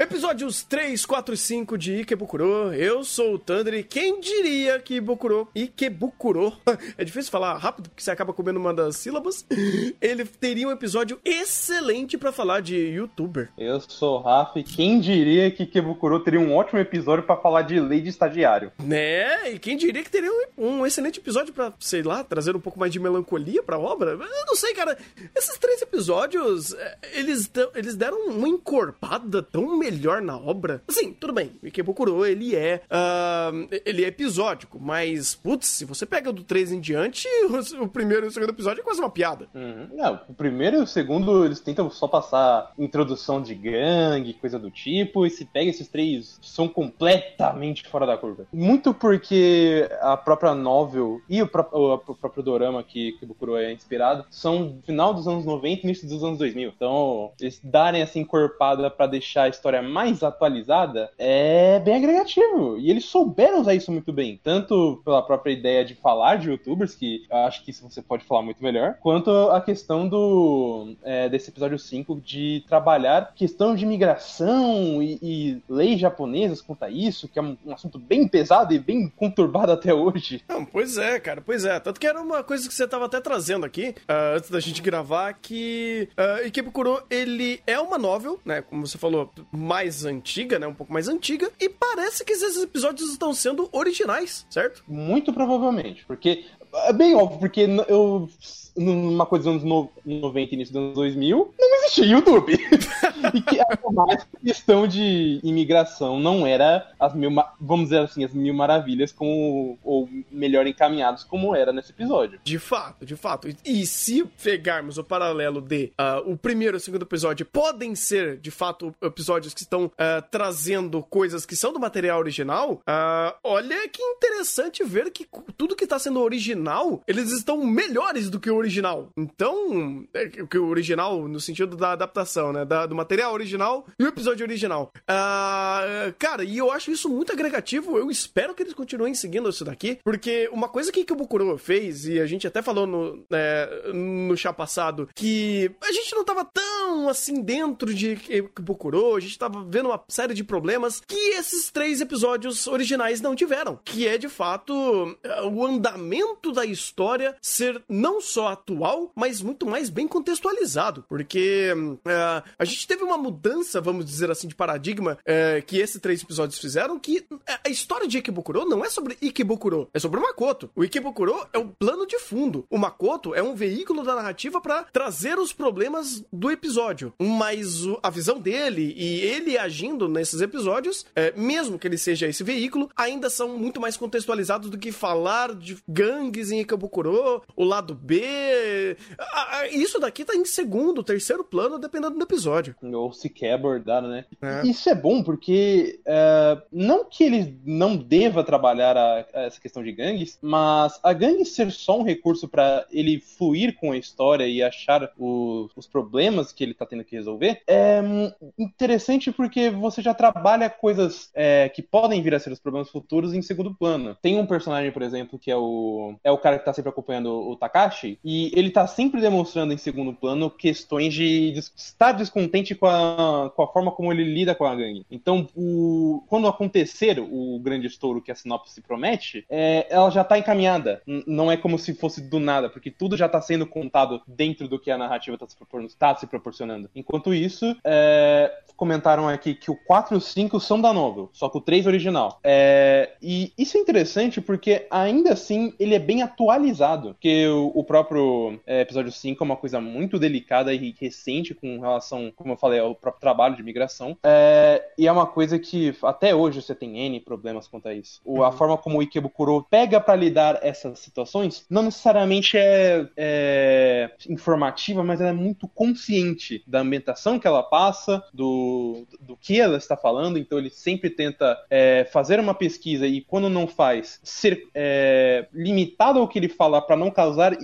Episódios 3, 4 e 5 de Ikebukuro. Eu sou o Thunder e quem diria que Bukuro, Ikebukuro, é difícil falar rápido porque você acaba comendo uma das sílabas, ele teria um episódio excelente pra falar de youtuber. Eu sou o Rafa e quem diria que Ikebukuro teria um ótimo episódio pra falar de lei de estagiário. Né? E quem diria que teria um, um excelente episódio pra, sei lá, trazer um pouco mais de melancolia pra obra? Eu não sei, cara. Esses três episódios, é, eles, eles deram uma encorpada tão melhor na obra. Assim, tudo bem, o Ikebukuro, ele é ah, ele é episódico, mas, putz, se você pega do 3 em diante, o, o primeiro e o segundo episódio é quase uma piada. Uhum. Não, o primeiro e o segundo eles tentam só passar introdução de gangue, coisa do tipo, e se pega esses três, são completamente fora da curva. Muito porque a própria novel e o, o- próprio dorama que Ikebukuro é inspirado são final dos anos 90 e início dos anos 2000. Então, eles darem essa encorpada pra deixar a história mais atualizada é bem agregativo. E eles souberam usar isso muito bem. Tanto pela própria ideia de falar de youtubers, que acho que isso você pode falar muito melhor, quanto a questão do é, desse episódio 5 de trabalhar questão de migração e, e leis japonesas quanto a isso, que é um, um assunto bem pesado e bem conturbado até hoje. Não, pois é, cara, pois é. Tanto que era uma coisa que você tava até trazendo aqui, ah, antes da gente gravar, que uh, Ikebukuro, ele é uma novel, né, como você falou, mais antiga, né, um pouco mais antiga, e parece que esses episódios estão sendo originais, certo? Muito provavelmente, porque é bem óbvio, porque eu numa coisa dos anos no- 90 e início dos anos 2000, não existia YouTube. e que a questão de imigração não era as mil, vamos dizer assim, as mil maravilhas como ou melhor encaminhados como era nesse episódio. De fato, de fato. E, se pegarmos o paralelo de ah, o primeiro e o segundo episódio podem ser, de fato, episódios que estão ah, trazendo coisas que são do material original, ah, olha que interessante ver que tudo que está sendo original, eles estão melhores do que o original. Então, é o original no sentido da adaptação, né? Da- do material original e o episódio original. Ah, cara, e eu acho isso muito agregativo. Eu espero que eles continuem seguindo isso daqui, porque uma coisa que, que o Bukuro fez, e a gente até falou no, né, no chá passado, que a gente não tava tão assim dentro de Bukuro, a gente tava vendo uma série de problemas que esses três episódios originais não tiveram, que é de fato o andamento da história ser não só atual, mas muito mais bem contextualizado, porque hum, eh, a gente teve uma mudança, vamos dizer assim, de paradigma eh, que esses três episódios fizeram, que eh, a história de Ikebukuro não é sobre Ikebukuro, é sobre o Makoto. O Ikebukuro é o plano de fundo. O Makoto é um veículo da narrativa para trazer os problemas do episódio, mas a visão dele e ele agindo nesses episódios, eh, mesmo que ele seja esse veículo, ainda são muito mais contextualizados do que falar de gangues em Ikebukuro, o lado B. Isso daqui tá em segundo, terceiro plano, dependendo do episódio. Ou sequer abordado, né? É. Isso é bom porque é, não que ele não deva trabalhar a- a essa questão de gangues, mas a gangue ser só um recurso para ele fluir com a história e achar o- os problemas que ele tá tendo que resolver é hum, interessante porque você já trabalha coisas é, que podem vir a ser os problemas futuros em segundo plano. Tem um personagem, por exemplo, que é o é o cara que tá sempre acompanhando o Takashi e ele tá sempre demonstrando em segundo plano questões de estar descontente com a, com a forma como ele lida com a gangue. Então, o, quando acontecer o grande estouro que a sinopse promete, é, ela já tá encaminhada. N- não é como se fosse do nada, porque tudo já tá sendo contado dentro do que a narrativa tá se, propor- tá se proporcionando. Enquanto isso, é, comentaram aqui que o 4 e o 5 são da novel, só que o 3 é original. É, e isso é interessante porque ainda assim ele é bem atualizado. Porque o, o próprio é, episódio 5 é uma coisa muito delicada e recente com relação, como eu falei, ao próprio trabalho de migração. É, e é uma coisa que até hoje você tem N problemas quanto a isso. O- A forma como o Ikebukuro pega pra lidar essas situações não necessariamente é, é informativa, mas ela é muito consciente da ambientação que ela passa, do, do que ela está falando. Então ele sempre tenta é, fazer uma pesquisa e quando não faz, ser, é, limitar cuidado ao que ele fala para não causar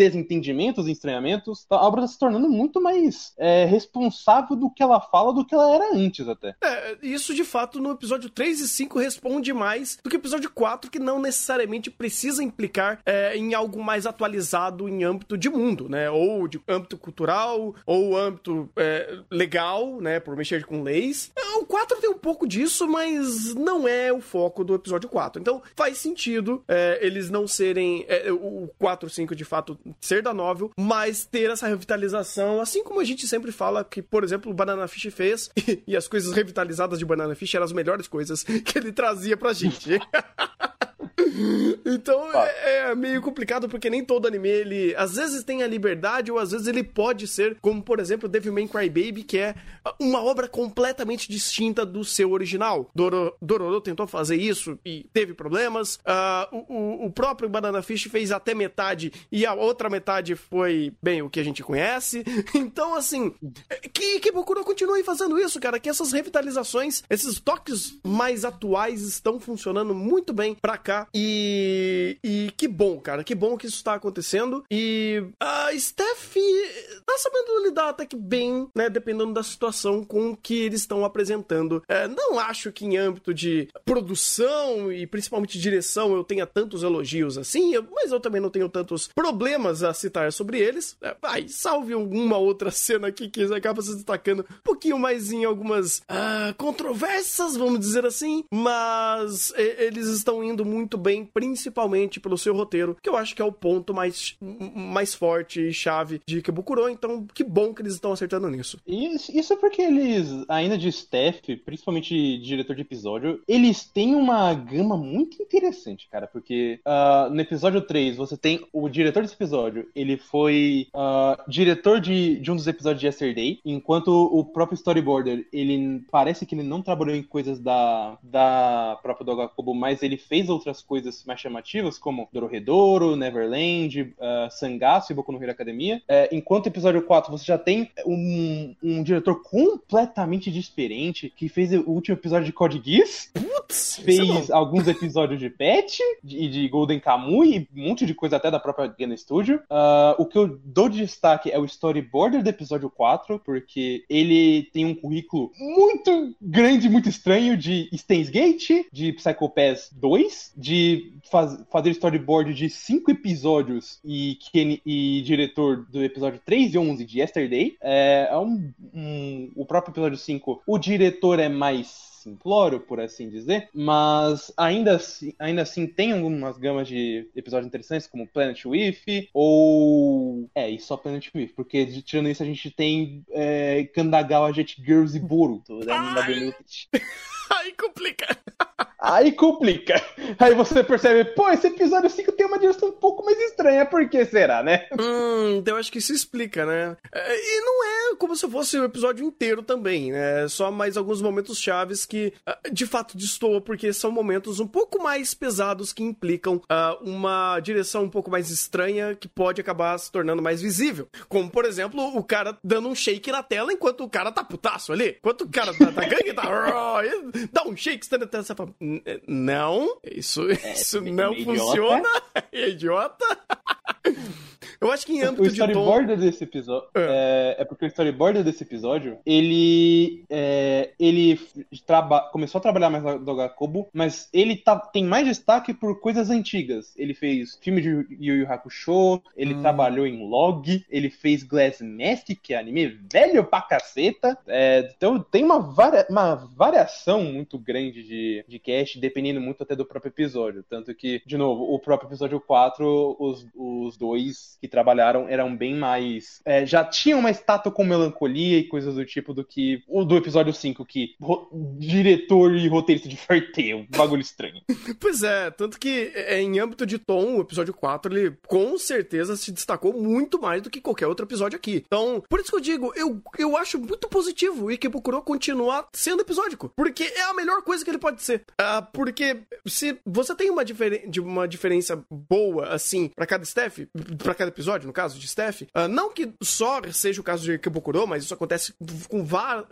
desentendimentos e estranhamentos, a obra tá se tornando muito mais é, responsável do que ela fala do que ela era antes até. É, isso de fato no episódio 3 e 5 responde mais do que o episódio 4, que não necessariamente precisa implicar é, em algo mais atualizado em âmbito de mundo, né? Ou de âmbito cultural, ou âmbito é, legal, né? Por mexer com leis. É, o 4 tem um pouco disso, mas não é o foco do episódio 4. Então faz sentido é, eles não serem. É, o 4 e 5 de fato ser da novel, mas ter essa revitalização, assim como a gente sempre fala que, por exemplo, o Banana Fish fez, e, e as coisas revitalizadas de Banana Fish eram as melhores coisas que ele trazia pra gente. Então é, é, meio complicado porque nem todo anime ele às vezes tem a liberdade ou às vezes ele pode ser, como por exemplo Devilman Crybaby, que é uma obra completamente distinta do seu original. Doro, Dororo tentou fazer isso e teve problemas. Uh, o, o, próprio Banana Fish fez até metade e a outra metade foi, bem, o que a gente conhece. Então, assim, que, que Bokuro continue fazendo isso, cara, que essas revitalizações, esses toques mais atuais estão funcionando muito bem pra cá. E, e que bom, cara, que bom que isso tá acontecendo. E a Steph tá sabendo lidar até que bem, né, dependendo da situação com que eles estão apresentando. É, não acho que em âmbito de produção e principalmente direção eu tenha tantos elogios assim, mas eu também não tenho tantos problemas a citar sobre eles. É, vai, salve alguma outra cena aqui que acaba se destacando um pouquinho mais em algumas ah, controvérsias, vamos dizer assim, mas eles estão indo muito bem, principalmente pelo seu roteiro, que eu acho que é o ponto mais, mais forte e chave de Kebukuro, então que bom que eles estão acertando nisso. Isso, isso é porque eles, ainda de staff, principalmente de diretor de episódio, eles têm uma gama muito interessante, cara, porque uh, no episódio 3 você tem o diretor desse episódio, ele foi uh, diretor de, de um dos episódios de Yesterday, enquanto o próprio storyboarder, ele parece que ele não trabalhou em coisas da, da própria Dogakobo, mas ele fez outras coisas mais chamativas, como Dororedoro, Neverland, uh, Sangatsu e Boku no Hero Academia. É, enquanto o episódio 4 você já tem um, um diretor completamente diferente, que fez o último episódio de Code Geass, Putz, é fez é alguns episódios de Pet e de, de Golden Kamuy e um monte de coisa até da própria Gana Studio. Uh, o que eu dou de destaque é o storyboarder do episódio 4, porque ele tem um currículo muito grande, muito estranho de Stains Gate, de Psycho Pass 2, de faz, fazer storyboard de cinco episódios e, que, e diretor do episódio 3 e 11 de Yesterday. É, é um, um, o próprio episódio 5, o diretor é mais simplório, por assim dizer, mas ainda assim, ainda assim tem algumas gamas de episódios interessantes, como Planet With, ou. É, e só Planet With, porque tirando isso a gente tem é, Kandagawa Jet Girls e Boruto, né? Aí complica. Aí complica. Aí você percebe, pô, esse episódio 5 tem uma direção um pouco mais estranha. Por que será, né? Hum, então acho que isso explica, né? É, e não é como se fosse o episódio inteiro também, né? Só mais alguns momentos chaves que ah, de fato destoam, porque são momentos um pouco mais pesados que implicam uh, uma direção um pouco mais estranha que pode acabar se tornando mais visível. Como, por exemplo, o cara dando um shake na tela enquanto o cara tá putaço ali. Enquanto o cara tá, tá gangue, tá. dá um shake, tá, você fala, não, isso, é, isso não funciona. É idiota. Eu acho que em âmbito o storyboard de desse episódio é. é. é. porque o storyboard desse episódio ele é, ele traba... começou a trabalhar mais no Gakobo, mas ele tá... tem mais destaque por coisas antigas. Ele fez filme de Yu Yu Hakusho, ele hum. trabalhou em Log, ele fez Glass Mask, que é anime velho pra caceta. É, então tem uma, varia... uma variação muito grande de, de cast, dependendo muito até do próprio episódio. Tanto que, de novo, o próprio episódio 4, os, os dois que trabalharam eram bem mais. É, já tinham uma estátua com melancolia e coisas do tipo do que o do episódio 5, que diretor e roteirista de farteio, um bagulho estranho. pois é, tanto que é, em âmbito de tom, o episódio 4, ele com certeza se destacou muito mais do que qualquer outro episódio aqui. Então, por isso que eu digo, eu, eu acho muito positivo o Ikebukuro continuar sendo episódico, porque é a melhor coisa que ele pode ser. Uh, porque se você tem uma, diferen uma diferença boa, assim, para cada staff, para cada episódio, no caso de Steph. Uh, não que só seja o caso de Kibokuro, mas isso acontece com,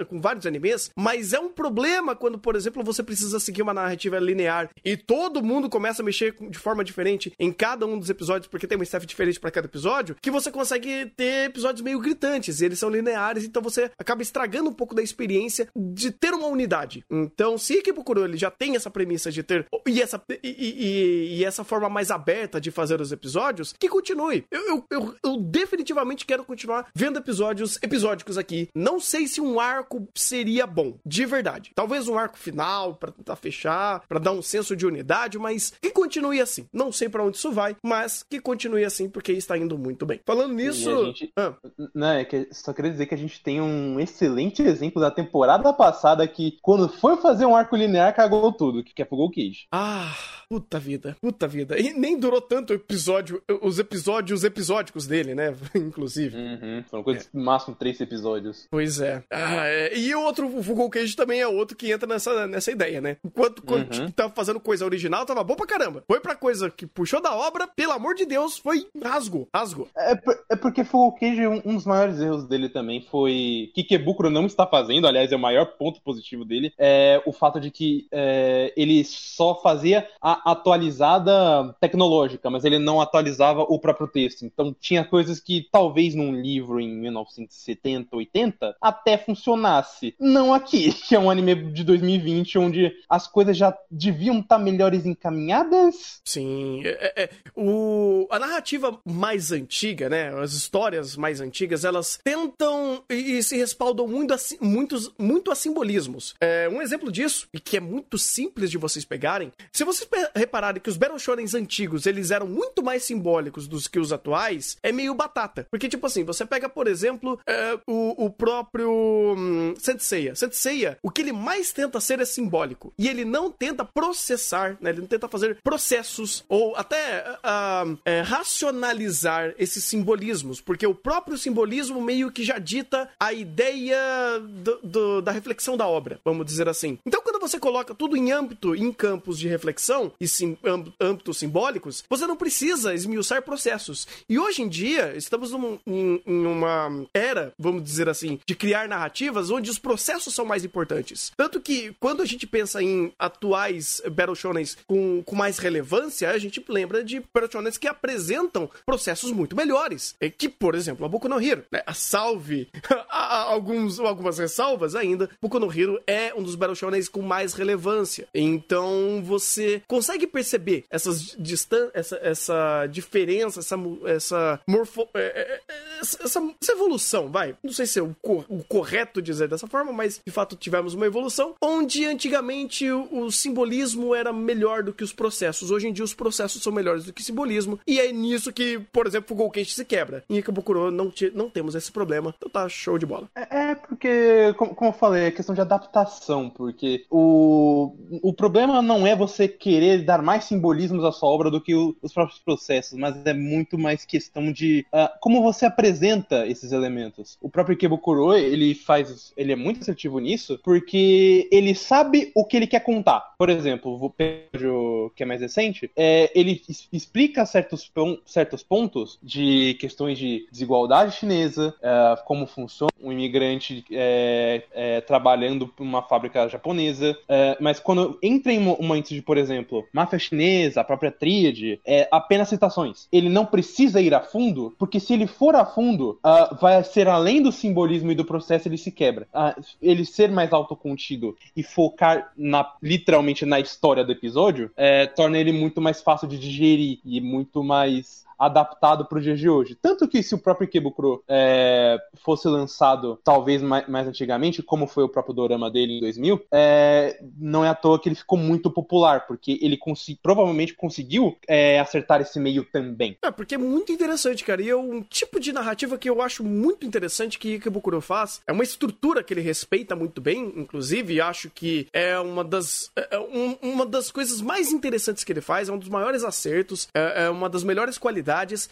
com vários animes, mas é um problema quando, por exemplo, você precisa seguir uma narrativa linear e todo mundo começa a mexer de forma diferente em cada um dos episódios, porque tem uma staff diferente para cada episódio, que você consegue ter episódios meio gritantes, e eles são lineares, então você acaba estragando um pouco da experiência de ter uma unidade. Então, se Kibokuro ele já tem essa premissa de ter e essa, e, e, e essa forma mais aberta de fazer os episódios, que continue. Eu, eu, eu, eu definitivamente quero continuar vendo episódios episódicos aqui. Não sei se um arco seria bom, de verdade. Talvez um arco final para tentar fechar, para dar um senso de unidade, mas que continue assim. Não sei para onde isso vai, mas que continue assim porque está indo muito bem. Falando nisso, gente... ah. não é que só queria dizer que a gente tem um excelente exemplo da temporada passada que quando foi fazer um arco linear cagou tudo, que é Full Cage. Ah, puta vida, puta vida. E nem durou tanto o episódio, os episódios episódicos dele, né? Inclusive. Uhum. Foram coisas é. no máximo três episódios. Pois é. Ah, é. E o outro, o Full Cage também é outro que entra nessa, nessa ideia, né? Enquanto quando uhum. tava fazendo coisa original, tava bom pra caramba. Foi pra coisa que puxou da obra, pelo amor de Deus, foi rasgo, rasgo. É, é porque Full Cage, um, um, dos maiores erros dele também foi que Kebukuro não está fazendo, aliás, é o maior ponto positivo dele, é o fato de que é, ele só fazia a atualizada tecnológica, mas ele não atualizava o próprio texto. Então tinha coisas que talvez num livro em 1970, 80 até funcionasse. Não aqui, que é um anime de 2020 onde as coisas já deviam estar melhores encaminhadas. Sim, é, é, o, a narrativa mais antiga, né, as histórias mais antigas, elas tentam e, e se respaldam muito a, muitos, muito a simbolismos. É, um exemplo disso, e que é muito simples de vocês pegarem, se vocês repararem que os Battle Shonens antigos, eles eram muito mais simbólicos dos que os atuais, é meio batata. Porque, tipo assim, você pega, por exemplo, é, o, o, próprio hum, Senseiya. Senseiya, o que ele mais tenta ser é simbólico. E ele não tenta processar, né? Ele não tenta fazer processos ou até uh, é, racionalizar esses simbolismos. Porque o próprio simbolismo meio que já dita a ideia do, do, da reflexão da obra, vamos dizer assim. Então, quando você coloca tudo em âmbito, em campos de reflexão e sim, âmbitos simbólicos, você não precisa esmiuçar processos. E hoje em dia, estamos num, em, em, uma era, vamos dizer assim, de criar narrativas onde os processos são mais importantes. Tanto que, quando a gente pensa em atuais Battle Shonens com, com mais relevância, a gente lembra de Battle Shonens que apresentam processos muito melhores. É que, por exemplo, a Boku no Hero, né? a salve alguns, algumas ressalvas ainda, Boku no Hero é um dos Battle Shonens com mais relevância. Então, você consegue perceber essas distan essa, essa diferença, essa, essa morfo... É, é, é, essa, essa, evolução, vai. Não sei se é o, o, correto dizer dessa forma, mas de fato tivemos uma evolução onde antigamente o, o, simbolismo era melhor do que os processos. Hoje em dia os processos são melhores do que o simbolismo. E é nisso que, por exemplo, o Golkeishi se quebra. Em Ikebukuro não, não temos esse problema. Então tá show de bola. É, é porque, como, como eu falei, é questão de adaptação. Porque o, o problema não é você querer dar mais simbolismos à sua obra do que o, os próprios processos, mas é muito mais questão de uh, como você apresenta esses elementos. O próprio Ikebukuro, ele faz, ele é muito assertivo nisso, porque ele sabe o que ele quer contar. Por exemplo, o que é mais recente, é, ele explica certos, certos pontos de questões de desigualdade chinesa, uh, como funciona um imigrante é, é, trabalhando para uma fábrica japonesa, é, mas quando entra em uma de, por exemplo, máfia chinesa, a própria tríade, é apenas citações. Ele não precisa ir a fundo, porque se ele for a fundo, uh, vai ser além do simbolismo e do processo, ele se quebra. Uh, ele ser mais autocontido e focar na, literalmente na história do episódio, é, torna ele muito mais fácil de digerir e muito mais adaptado para o dia de hoje. Tanto que se o próprio Kebukuro é, fosse lançado talvez mais, mais, antigamente, como foi o próprio dorama dele em 2000, é, não é à toa que ele ficou muito popular, porque ele provavelmente conseguiu é, acertar esse meio também. É, porque é muito interessante, cara, e é um tipo de narrativa que eu acho muito interessante que Kebukuro faz. É uma estrutura que ele respeita muito bem, inclusive, acho que é uma das, é, é um, uma das coisas mais interessantes que ele faz, é um dos maiores acertos, é, é uma das melhores qualidades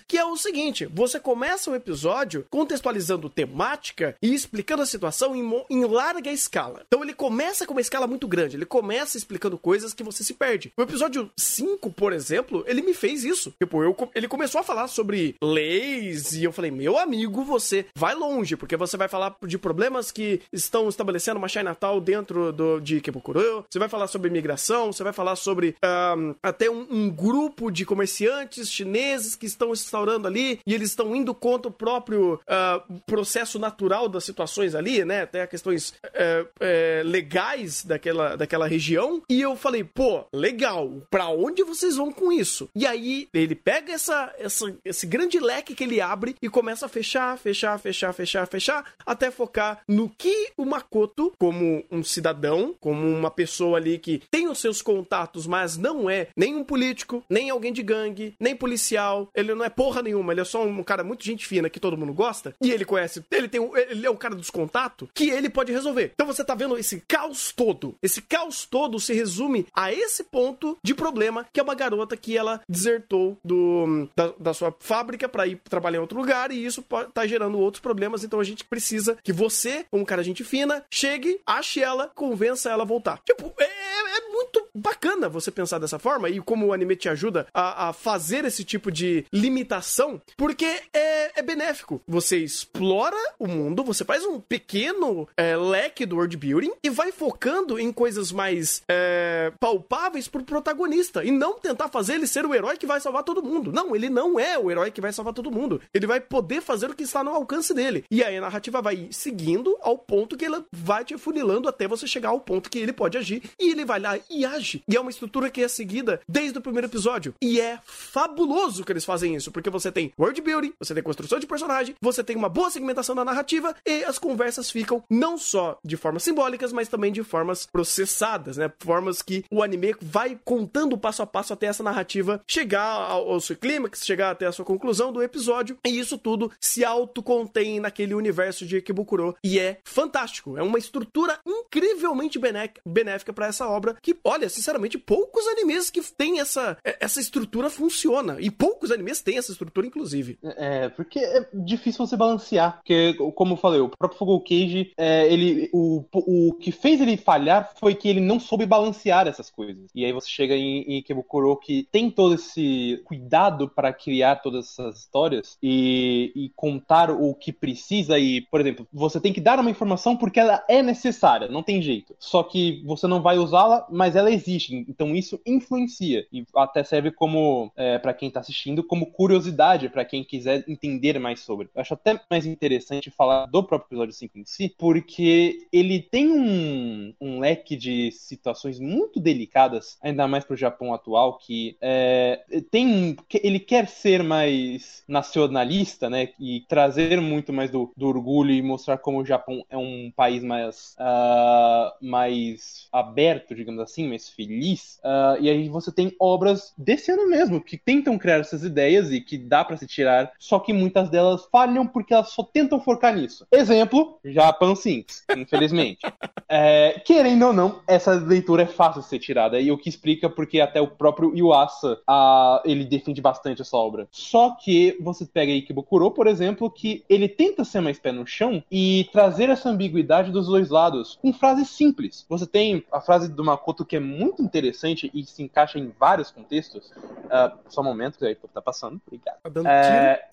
que é o seguinte: você começa o episódio contextualizando temática e explicando a situação em, em larga escala. Então ele começa com uma escala muito grande, ele começa explicando coisas que você se perde. O episódio 5, por exemplo, ele me fez isso. Tipo, eu, ele começou a falar sobre leis e eu falei, meu amigo, você vai longe, porque você vai falar de problemas que estão estabelecendo uma Chinatown dentro do, de Kebukuro, você vai falar sobre imigração, você vai falar sobre um, até um, um, grupo de comerciantes chineses que estão instaurando ali e eles estão indo contra o próprio uh, processo natural das situações ali, né? Até questões uh, uh, legais daquela, daquela região. E eu falei, pô, legal, pra onde vocês vão com isso? E aí ele pega essa, essa, esse grande leque que ele abre e começa a fechar, fechar, fechar, fechar, fechar, até focar no que o Makoto, como um cidadão, como uma pessoa ali que tem os seus contatos, mas não é nem um político, nem alguém de gangue, nem policial, ele não é porra nenhuma, ele é só um cara muito gente fina que todo mundo gosta, e ele conhece, ele tem ele é o cara dos contatos, que ele pode resolver. Então você tá vendo esse caos todo, esse caos todo se resume a esse ponto de problema, que é uma garota que ela desertou do, da, da sua fábrica para ir trabalhar em outro lugar, e isso tá gerando outros problemas, então a gente precisa que você, como um cara gente fina, chegue, ache ela, convença ela a voltar. Tipo, é, é muito bacana você pensar dessa forma e como o anime te ajuda a, a fazer esse tipo de limitação, porque é, é, benéfico. Você explora o mundo, você faz um pequeno é, leque do world building e vai focando em coisas mais é, palpáveis pro protagonista e não tentar fazer ele ser o herói que vai salvar todo mundo. Não, ele não é o herói que vai salvar todo mundo. Ele vai poder fazer o que está no alcance dele. E aí a narrativa vai seguindo ao ponto que ela vai te funilando até você chegar ao ponto que ele pode agir e ele vai lá e age e é uma estrutura que é seguida desde o primeiro episódio. E é fabuloso que eles fazem isso, porque você tem world building, você tem construção de personagem, você tem uma boa segmentação da narrativa e as conversas ficam não só de formas simbólicas, mas também de formas processadas, né? Formas que o anime vai contando passo a passo até essa narrativa chegar ao, ao seu clímax, chegar até a sua conclusão do episódio. E isso tudo se autocontém naquele universo de Ikebukuro. E é fantástico. É uma estrutura incrivelmente benéfica para essa obra que, olha, sinceramente, poucos animes que têm essa, é, essa estrutura funciona. E poucos animes têm essa estrutura, inclusive. É, porque é difícil você balancear. Porque, como eu falei, o próprio Fogo Cage, é, ele, o, o que fez ele falhar foi que ele não soube balancear essas coisas. E aí você chega em, em Kebukuro que tem todo esse cuidado para criar todas essas histórias e, e contar o que precisa. E, por exemplo, você tem que dar uma informação porque ela é necessária, não tem jeito. Só que você não vai usá-la, mas ela existe Então isso influencia e até serve como é, para quem está assistindo como curiosidade para quem quiser entender mais sobre. Eu acho até mais interessante falar do próprio episódio 5 em si, porque ele tem um, um leque de situações muito delicadas, ainda mais para o Japão atual, que é, tem ele quer ser mais nacionalista, né, e trazer muito mais do, do orgulho e mostrar como o Japão é um país mais uh, mais aberto, digamos assim, mais feliz. Uh, e aí você tem obras desse ano mesmo que tentam criar essas ideias e que dá para se tirar, só que muitas delas falham porque elas só tentam focar nisso. Exemplo, Japan Sinks, infelizmente. é, querendo ou não, essa leitura é fácil de ser tirada e o que explica porque até o próprio uh, ele defende bastante essa obra. Só que você pega Ikebukuro, por exemplo, que ele tenta ser mais pé no chão e trazer essa ambiguidade dos dois lados com frases simples. Você tem a frase do Makoto que é muito interessante e se encaixa em vários contextos. Uh, só um momento, que aí tá passando. Obrigado. Tá é...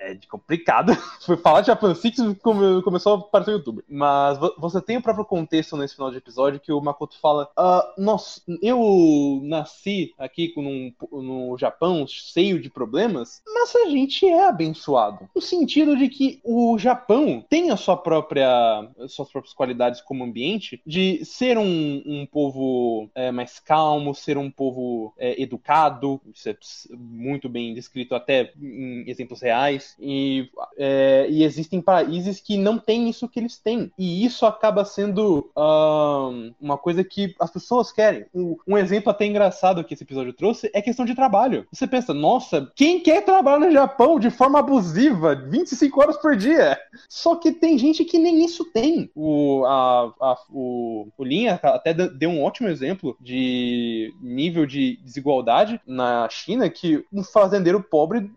é complicado. Foi falar de Japan Six come... começou a aparecer no YouTube. Mas você tem o próprio contexto nesse final de episódio que o Makoto fala: uh, Nossa, eu nasci aqui num, no Japão cheio de problemas, mas a gente é abençoado. No sentido de que o Japão tem a sua própria, suas próprias qualidades como ambiente de ser um, um povo é, mais calmo, ser um povo é, educado, isso é muito bem descrito até em exemplos reais. E, é, e existem países que não têm isso que eles têm. E isso acaba sendo um, uma coisa que as pessoas querem. Um, um, exemplo até engraçado que esse episódio trouxe é questão de trabalho. Você pensa, nossa, quem quer trabalhar no Japão de forma abusiva 25 horas por dia? Só que tem gente que nem isso tem. O, a, a, o, o Linha até deu um ótimo exemplo de nível de desigualdade na China que um fazendeiro pobre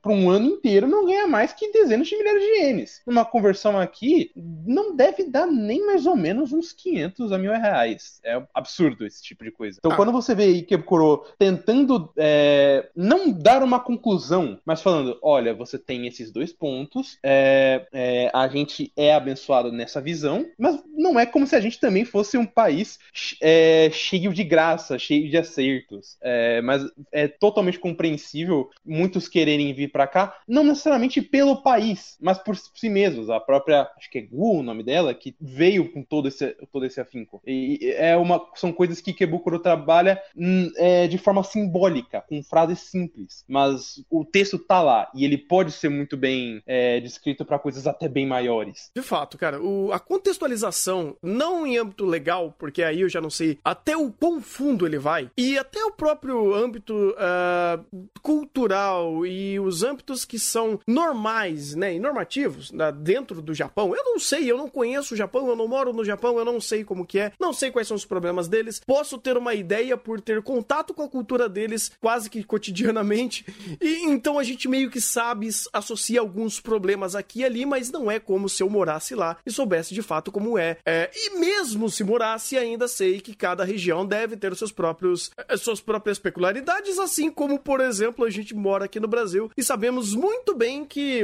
por um ano inteiro não ganha mais que dezenas de milhares de ienes. Numa conversão aqui, não deve dar nem mais ou menos uns 500 a mil reais. É absurdo esse tipo de coisa. Então, ah. quando você vê Ikebukuro tentando é, não dar uma conclusão, mas falando, olha, você tem esses dois pontos, é, é, a gente é abençoado nessa visão, mas não é como se a gente também fosse um país é, cheio de graça, cheio de acertos. É, mas é totalmente compreensível muitos quererem vir para cá, não necessariamente pelo país, mas por si mesmos. A própria, acho que é Gu o nome dela, que veio com todo esse, todo esse afinco. E é uma, são coisas que Kebukuro trabalha hum, é, de forma simbólica, com frases simples, mas o texto tá lá e ele pode ser muito bem é, descrito para coisas até bem maiores. De fato, cara, o, a contextualização, não em âmbito legal, porque aí eu já não sei até o quão fundo ele vai, e até o próprio âmbito uh, cultural e os âmbitos que são normais, né, e normativos né, dentro do Japão. Eu não sei, eu não conheço o Japão, eu não moro no Japão, eu não sei como que é, não sei quais são os problemas deles. Posso ter uma ideia por ter contato com a cultura deles quase que cotidianamente. E então a gente meio que sabe associa alguns problemas aqui e ali, mas não é como se eu morasse lá e soubesse de fato como é. é e mesmo se morasse, ainda sei que cada região deve ter seus próprios eh, suas próprias peculiaridades, assim como, por exemplo, a gente mora aqui no Brasil e sabemos muito bem que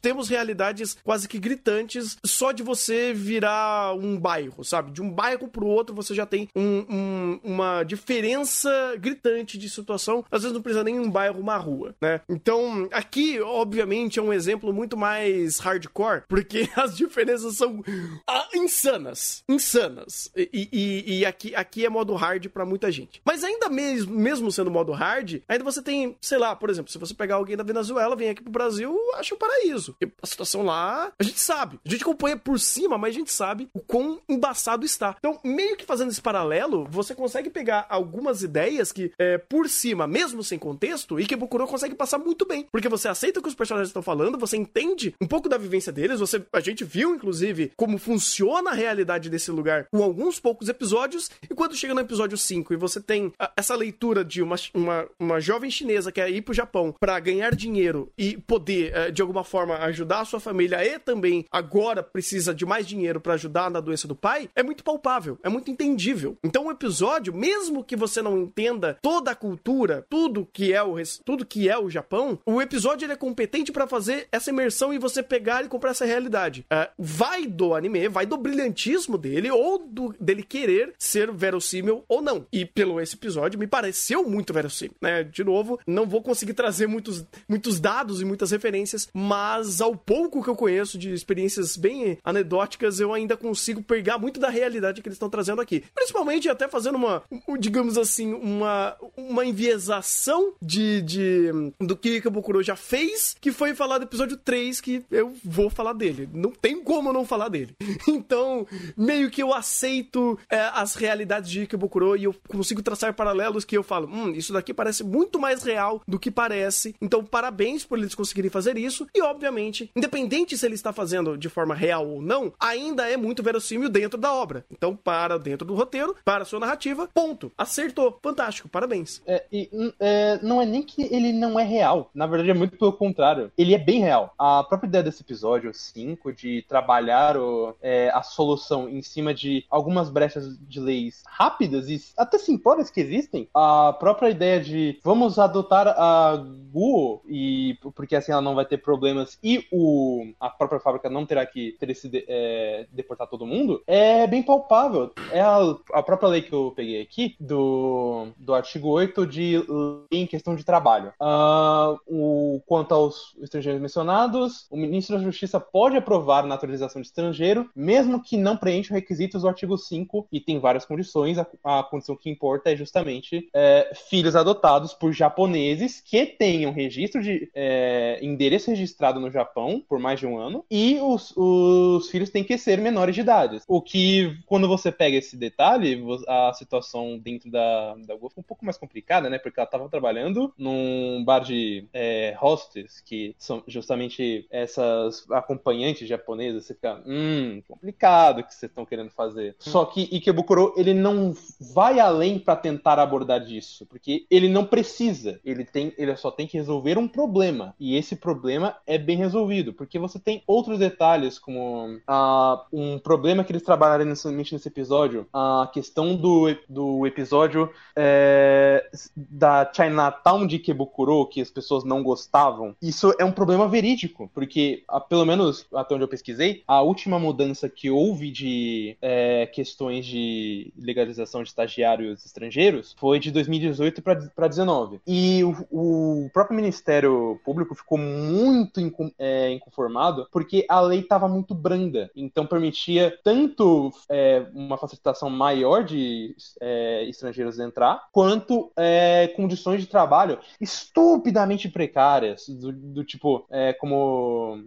temos realidades quase que gritantes só de você virar um bairro, sabe? De um bairro pro outro você já tem um, um, uma diferença gritante de situação. Às vezes não precisa nem um bairro, uma rua, né? Então, aqui, obviamente, é um exemplo muito mais hardcore, porque as diferenças são ah, insanas. Insanas. E, e, e, aqui, aqui é modo hard para muita gente. Mas ainda mesmo, mesmo sendo modo hard, ainda você tem, sei lá, por exemplo, se você pegar alguém da Venezuela, vem aqui pro Brasil, acha um paraíso. E a situação lá, a gente sabe. A gente acompanha por cima, mas a gente sabe o quão embaçado está. Então, meio que fazendo esse paralelo, você consegue pegar algumas ideias que, é, por cima, mesmo sem contexto, Ikebukuro consegue passar muito bem. Porque você aceita o que os personagens estão falando, você entende um pouco da vivência deles, você, a gente viu, inclusive, como funciona a realidade desse lugar com alguns poucos episódios, e quando chega no episódio 5 e você tem a, essa leitura de uma, uma, uma jovem chinesa que é ir pro Japão para ganhar dinheiro e poder, é, de alguma forma, ajudar a sua família e também agora precisa de mais dinheiro para ajudar na doença do pai, é muito palpável, é muito entendível. Então o episódio, mesmo que você não entenda toda a cultura, tudo que é o tudo que é o Japão, o episódio ele é competente para fazer essa imersão e você pegar e comprar essa realidade. É, vai do anime, vai do brilhantismo dele ou do, dele querer ser verossímil ou não. E pelo esse episódio me pareceu muito verossímil, né? De novo, não vou conseguir trazer muitos, muitos dados e muitas referências, mas ao pouco que eu conheço de experiências bem anedóticas, eu ainda consigo pegar muito da realidade que eles estão trazendo aqui. Principalmente até fazendo uma, digamos assim, uma, uma enviesação de, de do que Kabukuro já fez, que foi falar do episódio 3, que eu vou falar dele. Não tem como não falar dele. Então, meio que eu aceito é, as realidades de Ikebukuro e eu consigo traçar paralelos que eu falo, hum, isso daqui parece muito mais real do que parece. Então, parabéns por eles conseguirem fazer isso. E, obviamente, independente se ele está fazendo de forma real ou não, ainda é muito verossímil dentro da obra. Então, para dentro do roteiro, para a sua narrativa, ponto. Acertou. Fantástico. Parabéns. É, e, é, não é nem que ele não é real. Na verdade, é muito pelo contrário. Ele é bem real. A própria ideia desse episódio 5 de trabalhar o, é, a solução em cima de algumas brechas de leis rápidas e até simplórias que existem, a própria ideia de vamos adotar a Gu e porque assim ela não vai ter problemas e o a própria fábrica não terá que ter esse é, deportar todo mundo é bem palpável. É a, a própria lei que eu peguei aqui do, do artigo 8 de lei em questão de trabalho. Uh, o, quanto aos estrangeiros mencionados, o ministro da Justiça pode aprovar naturalização de estrangeiro, mesmo que não preencha os requisitos do artigo 5 e tem várias condições. A, a condição que importa é justamente é, filhos adotados por japoneses que tenham registro de é, endereço registrado no Japão por mais de um ano e os, os filhos têm que ser menores de idade. O que, quando você pega esse detalhe, a situação dentro da, da Google fica um pouco mais complicada, né? Porque ela estava trabalhando num bar de é, hostess, que são justamente essas acompanhantes japonesas. Você fica, hum, complicado o que vocês estão querendo fazer. Só que Ikebukuro, ele não vai além para tentar abordar disso, porque ele não precisa. Ele tem, ele só tem que resolver um problema. E esse problema é bem resolvido, porque você tem outros detalhes, como uh, um problema que eles trabalharam inicialmente nesse episódio, a questão do, do episódio é, da Chinatown de Ikebukuro, que as pessoas não gostavam. Isso é um problema verídico, porque, pelo menos até onde eu pesquisei, a última mudança que houve de é, questões de legalização de estagiários estrangeiros foi de 2018 para 2019. E o, o, próprio Ministério Público ficou muito é, inconformado porque a lei estava muito branda. Então permitia tanto é, uma facilitação maior de é, estrangeiros entrar, quanto é, condições de trabalho estupidamente precárias, do, do tipo, é, como,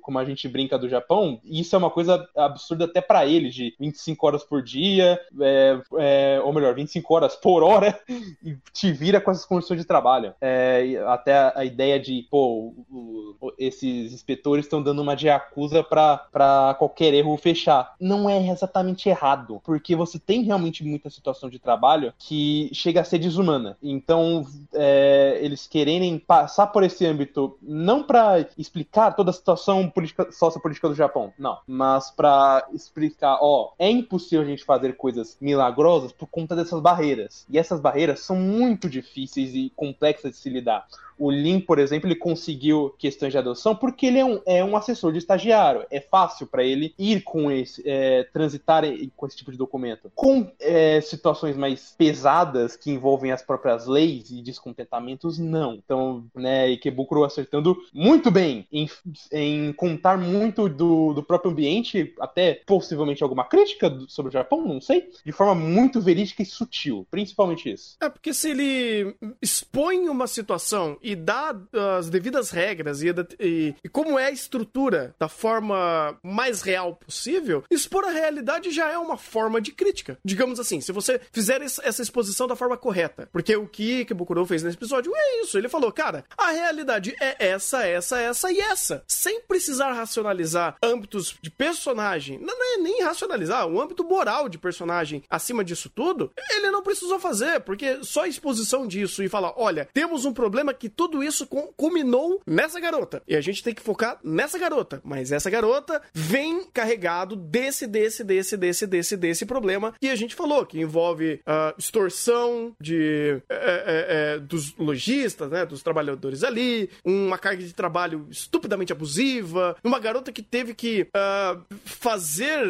como a gente brinca do Japão, isso é uma coisa absurda até para eles, de 25 horas por dia, é, é, ou melhor, 25 horas por hora, e te vira com essas condições de trabalho. É, até a ideia de, pô, o, o, esses inspetores estão dando uma de acusa para qualquer erro fechar. Não é exatamente errado, porque você tem realmente muita situação de trabalho que chega a ser desumana. Então, é, eles quererem passar por esse âmbito, não para explicar toda a situação política, sociopolítica do Japão, não, mas para explicar, ó, é impossível a gente fazer coisas milagrosas por conta dessas barreiras. E essas barreiras são muito difíceis e complexas de se lidar. O Lin, por exemplo, ele conseguiu questões de adoção porque ele é um, é um assessor de estagiário. É fácil para ele ir com esse, é, transitar com esse tipo de documento. Com é, situações mais pesadas que envolvem as próprias leis e descontentamentos, não. Então, né, Ikebukuro acertando muito bem em, em contar muito do, do próprio ambiente, até possivelmente alguma crítica sobre o Japão, não sei, de forma muito verídica e sutil, principalmente isso. É porque se ele expõe uma situação e dá as devidas regras e, e, e, como é a estrutura da forma mais real possível, expor a realidade já é uma forma de crítica. Digamos assim, se você fizer essa exposição da forma correta. Porque o que Bukuro fez nesse episódio é isso. Ele falou, cara, a realidade é essa, essa, essa e essa. Sem precisar racionalizar âmbitos de personagem. Não, não é nem racionalizar, o âmbito moral de personagem acima disso tudo, ele não precisou fazer, porque só a exposição disso e falar, olha, temos um problema que tudo isso culminou nessa garota. E a gente tem que focar nessa garota. Mas essa garota vem carregado desse, desse, desse, desse, desse, desse problema que a gente falou, que envolve uh, extorsão de, é, é, é, dos lojistas, né, dos trabalhadores ali, uma carga de trabalho estupidamente abusiva, uma garota que teve que uh, fazer,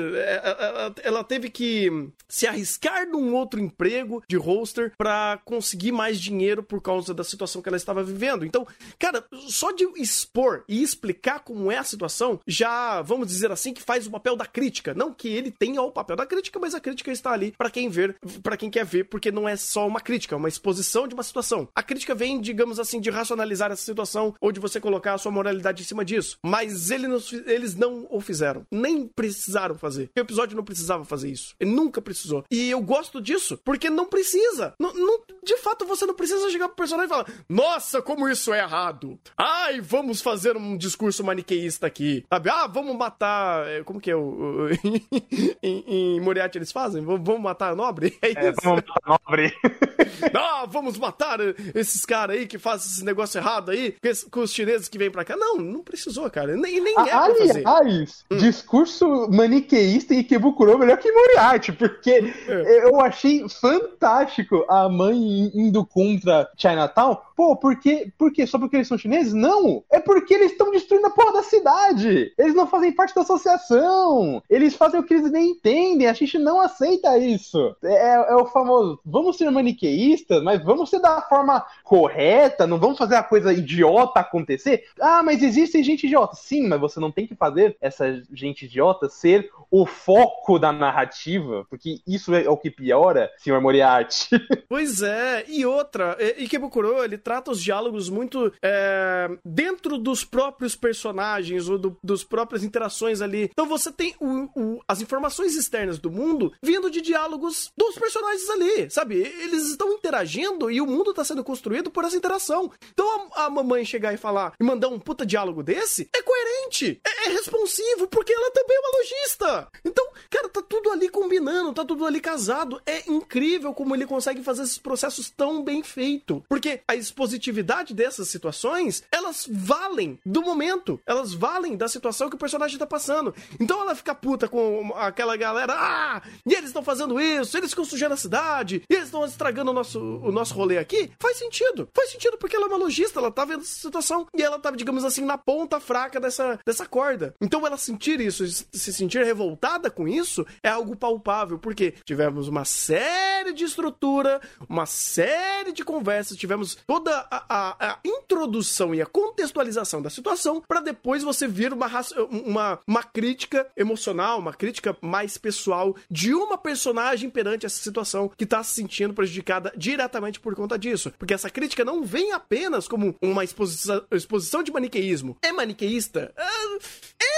ela teve que se arriscar num outro emprego de hoster para conseguir mais dinheiro por causa da situação que ela estava vivendo vivendo. Então, cara, só de expor e explicar como é a situação, já, vamos dizer assim, que faz o papel da crítica. Não que ele tenha o papel da crítica, mas a crítica está ali para quem ver, para quem quer ver, porque não é só uma crítica, é uma exposição de uma situação. A crítica vem, digamos assim, de racionalizar essa situação ou de você colocar a sua moralidade em cima disso. Mas ele não, eles não o fizeram. Nem precisaram fazer. O episódio não precisava fazer isso. Ele nunca precisou. E eu gosto disso, porque não precisa. Não, não, de fato, você não precisa chegar pro personagem e falar: Nossa, como isso é errado. Ai, vamos fazer um discurso maniqueísta aqui. Sabe? Ah, vamos matar. É, como que é o. em, em Moriarty eles fazem? Vamos matar a nobre? É, é isso. Vamos matar a nobre. ah, vamos matar esses caras aí que fazem esse negócio errado aí com os chineses que vêm pra cá. Não, não precisou, cara. Nem, nem é pra fazer. Aliás, hum. discurso maniqueísta em Ikebukuro é melhor que Moriarty, porque é. eu achei fantástico a mãe indo contra Chinatown. Pô, porque por quê? Só porque eles são chineses? Não! É porque eles estão destruindo a porra da cidade! Eles não fazem parte da associação! Eles fazem o que eles nem entendem! A gente não aceita isso! É, é o famoso, vamos ser maniqueístas, mas vamos ser da forma correta, não vamos fazer a coisa idiota acontecer. Ah, mas existe gente idiota. Sim, mas você não tem que fazer essa gente idiota ser o foco da narrativa, porque isso é o que piora, senhor Moriarty. Pois é, e outra, Ikebukuro, ele trata os diálogos muito é, dentro dos próprios personagens ou do, dos próprias interações ali. Então você tem o, o, as informações externas do mundo vindo de diálogos dos personagens ali, sabe? Eles estão interagindo e o mundo está sendo construído por essa interação. Então a, a, mamãe chegar e falar e mandar um puta diálogo desse é coerente, é, é responsivo, porque ela também é uma lojista. Então, cara, tá tudo ali combinando, tá tudo ali casado. É incrível como ele consegue fazer esses processos tão bem feito. Porque a expositividade dessas situações, elas valem do momento. Elas valem da situação que o personagem tá passando. Então ela fica puta com aquela galera. Ah, e eles estão fazendo isso, eles ficam sujando a cidade, e eles estão estragando o nosso, o nosso rolê aqui. Faz sentido. Faz sentido porque ela é uma lojista, ela tá vendo essa situação. E ela tá, digamos assim, na ponta fraca dessa, dessa corda. Então ela sentir isso, se sentir revoltada com isso, é algo palpável. Porque tivemos uma série de estrutura, uma série de conversas, tivemos toda a, a, a introdução e a contextualização da situação para depois você vir uma, uma, uma crítica emocional, uma crítica mais pessoal de uma personagem perante essa situação que tá se sentindo prejudicada diretamente por conta disso. Porque essa crítica não vem apenas como uma exposição, exposição de maniqueísmo. É maniqueísta? É, é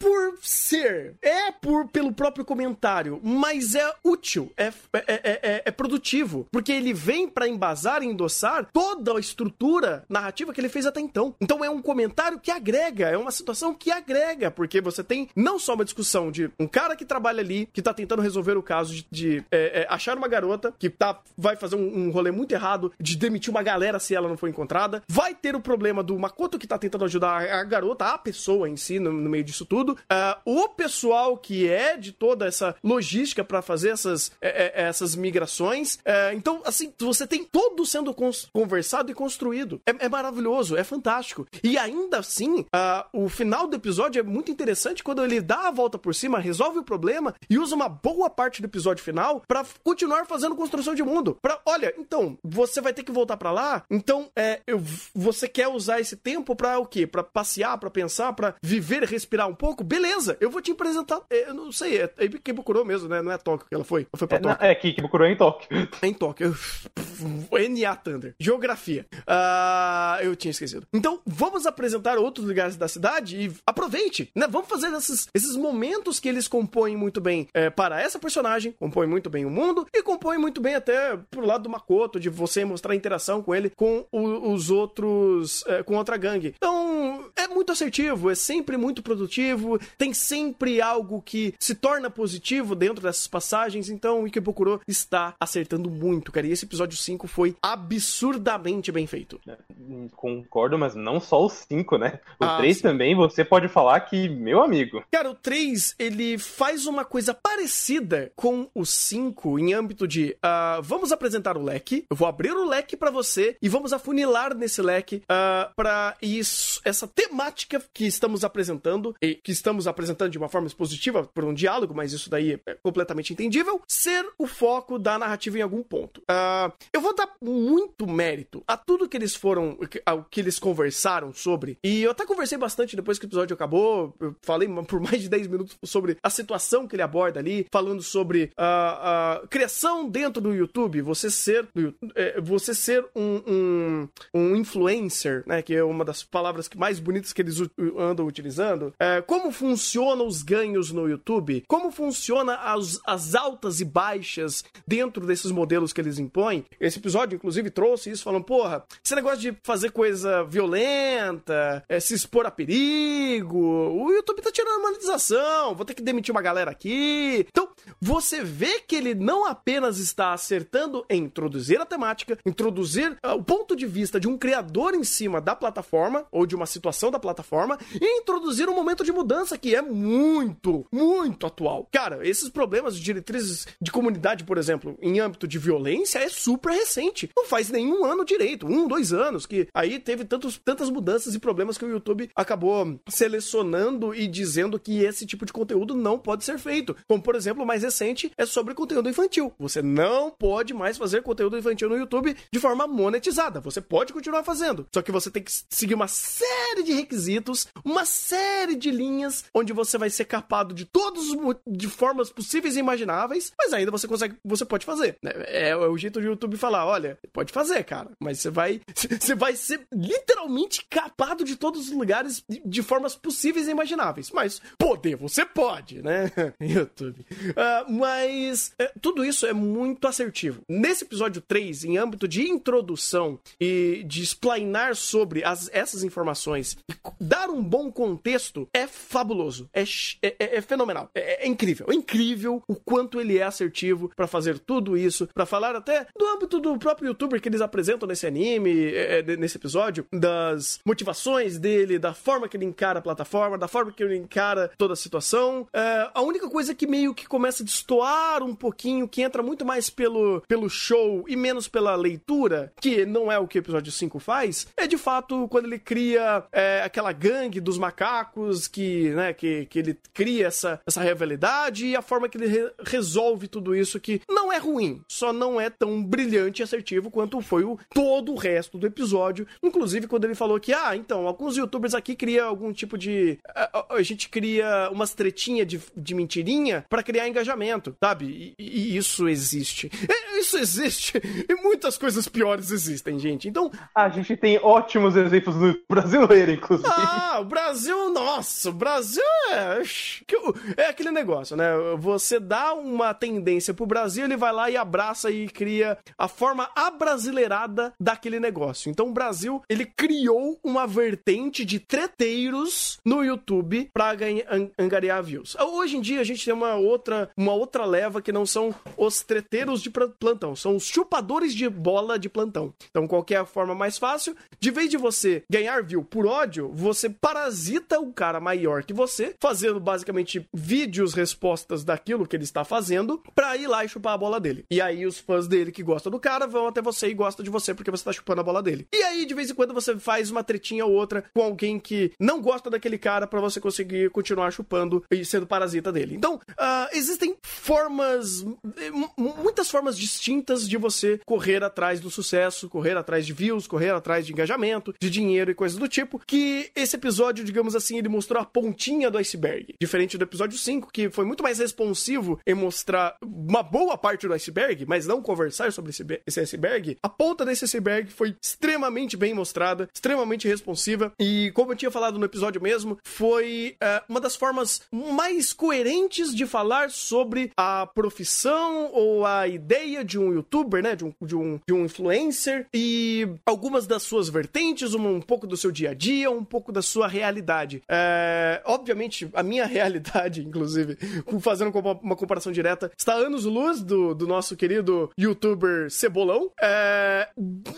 por ser, é por pelo próprio comentário, mas é útil, é, é, é, é produtivo, porque ele vem para embasar e endossar toda a estrutura narrativa que ele fez até então. Então é um comentário que agrega, é uma situação que agrega, porque você tem não só uma discussão de um cara que trabalha ali, que tá tentando resolver o caso de, de é, é, achar uma garota que tá, vai fazer um, um rolê muito errado, de demitir uma galera se ela não for encontrada. Vai ter o problema do Makoto que tá tentando ajudar a garota, a pessoa em si, no, no meio disso tudo. Uh, o pessoal que é de toda essa logística para fazer essas, é, é, essas migrações. É, então, assim, você tem todo sendo conversado e construído. É, é, maravilhoso, é fantástico. E ainda assim, uh, o final do episódio é muito interessante quando ele dá a volta por cima, resolve o problema e usa uma boa parte do episódio final para continuar fazendo construção de mundo. Pra, olha, então, você vai ter que voltar para lá, então é, eu, você quer usar esse tempo para o quê? Para passear, para pensar, para viver, respirar um pouco? Beleza, eu vou te apresentar. É, eu não sei, é, é Kibukuro mesmo, né? Não é Tóquio que ela foi. Ela foi pra é, Tóquio. é, que é em Tóquio. É em Tóquio. NA Thunder. Geografia. Uh, eu tinha esquecido. Então, vamos apresentar outros lugares da cidade e aproveite, né? Vamos fazer esses, esses momentos que eles compõem muito bem é, para essa personagem, compõem muito bem o mundo e compõem muito bem até pro lado do Makoto, de você mostrar a interação com ele, com o, os outros, é, com outra gangue. Então, é muito assertivo, é sempre muito produtivo, tem sempre algo que se torna positivo dentro dessas passagens, então o Ikebukuro está acertando muito, cara. E esse episódio 5 foi absurdamente bem feito. É, concordo, mas não só o 5, né? O ah, 3 também, você pode falar que, meu amigo. Cara, o 3, ele faz uma coisa parecida com o 5 em âmbito de uh, vamos apresentar o leque, eu vou abrir o leque para você e vamos afunilar nesse leque uh, ah, para isso, essa temática que estamos apresentando e que estamos apresentando de uma forma expositiva por um diálogo, mas isso daí é completamente entendível, ser o foco da narrativa em algum ponto. Uh, eu vou dar muito mérito a tudo que eles foram, ao que eles conversaram sobre, e eu até conversei bastante depois que o episódio acabou, eu falei por mais de 10 minutos sobre a situação que ele aborda ali, falando sobre a, a criação dentro do YouTube, você ser, é, você ser um, um, um, influencer, né, que é uma das palavras mais que eles andam utilizando, é, como funcionam os ganhos no YouTube, como funciona as, as altas e baixas dentro desses modelos que eles impõem. Esse episódio, inclusive, trouxe isso, falando, porra, esse negócio de fazer coisa violenta, é, se expor a perigo, o YouTube tá tirando a monetização, vou ter que demitir uma galera aqui. Então, você vê que ele não apenas está acertando em introduzir a temática, introduzir uh, o ponto de vista de um criador em cima da plataforma, ou de uma situação da plataforma, e introduzir um momento de mudança mudança que é muito, muito atual. Cara, esses problemas de diretrizes de comunidade, por exemplo, em âmbito de violência, é super recente. Não faz nenhum ano direito, um, dois anos, que aí teve tantos, tantas mudanças e problemas que o YouTube acabou selecionando e dizendo que esse tipo de conteúdo não pode ser feito. Como, por exemplo, o mais recente é sobre conteúdo infantil. Você não pode mais fazer conteúdo infantil no YouTube de forma monetizada. Você pode continuar fazendo, só que você tem que seguir uma série de requisitos, uma série de linhas onde você vai ser capado de todos de formas possíveis e imagináveis, mas ainda você consegue, você pode fazer. Né? É, é o jeito do YouTube falar, olha, pode fazer, cara, mas você vai, você vai ser literalmente capado de todos os lugares de, formas possíveis e imagináveis. Mas poder, você pode, né? YouTube. Uh, mas é, tudo isso é muito assertivo. Nesse episódio 3, em âmbito de introdução e de explainar sobre as, essas informações dar um bom contexto, é fabuloso. É, é, é, é fenomenal. É, é, incrível. É incrível o quanto ele é assertivo para fazer tudo isso, para falar até do âmbito do próprio youtuber que eles apresentam nesse anime, é, é, nesse episódio, das motivações dele, da forma que ele encara a plataforma, da forma que ele encara toda a situação. A única coisa que meio que começa a destoar um pouquinho, que entra muito mais pelo, pelo show e menos pela leitura, que não é o que o episódio 5 faz, é de fato quando ele cria é, aquela gangue dos macacos que, né, que, que ele cria essa, essa rivalidade e a forma que ele re resolve tudo isso que não é ruim, só não é tão brilhante e assertivo quanto foi o todo o resto do episódio, inclusive quando ele falou que, ah, então, alguns youtubers aqui criam algum tipo de... A, a, a gente cria umas tretinhas de, de mentirinha para criar engajamento, sabe? E, e isso existe. É, isso existe e muitas coisas piores existem, gente. Então... A gente tem ótimos exemplos no brasileiro, inclusive. Ah, o Brasil, nossa, o Brasil é... É aquele negócio, né? Você dá uma tendência pro Brasil, ele vai lá e abraça e cria a forma abrasileirada daquele negócio. Então o Brasil, ele criou uma vertente de treteiros no YouTube pra ganhar, angariar views. Hoje em dia a gente tem uma outra, uma outra leva que não são os treteiros de plantão, são os chupadores de bola de plantão. Então qual é forma mais fácil? De vez de você ganhar view por ódio, você parasita o cara maior que você, fazendo basicamente vídeos respostas daquilo que ele está fazendo, pra ir lá e chupar a bola dele. E aí os fãs dele que gostam do cara vão até você e gostam de você porque você tá chupando a bola dele. E aí de vez em quando você faz uma tretinha ou outra com alguém que não gosta daquele cara para você conseguir continuar chupando e sendo parasita dele. Então, uh, existem formas, muitas formas distintas de você correr atrás do sucesso, correr atrás de views, correr atrás de engajamento, de dinheiro e coisas do tipo, que esse episódio, digamos assim, ele mostrou a pontinha do iceberg. Diferente do episódio 5, que foi muito mais responsivo em mostrar uma boa parte do iceberg, mas não conversar sobre esse iceberg, a ponta desse iceberg foi extremamente bem mostrada, extremamente responsiva, e como eu tinha falado no episódio mesmo, foi uh, uma das formas mais coerentes de falar sobre a profissão ou a ideia de um youtuber, né, de um, de um, de um influencer, e algumas das suas vertentes, um, um pouco do seu dia a dia, um pouco da sua realidade. É, obviamente, a minha realidade, inclusive, fazendo uma comparação direta, está anos-luz do, do nosso querido youtuber Cebolão. É,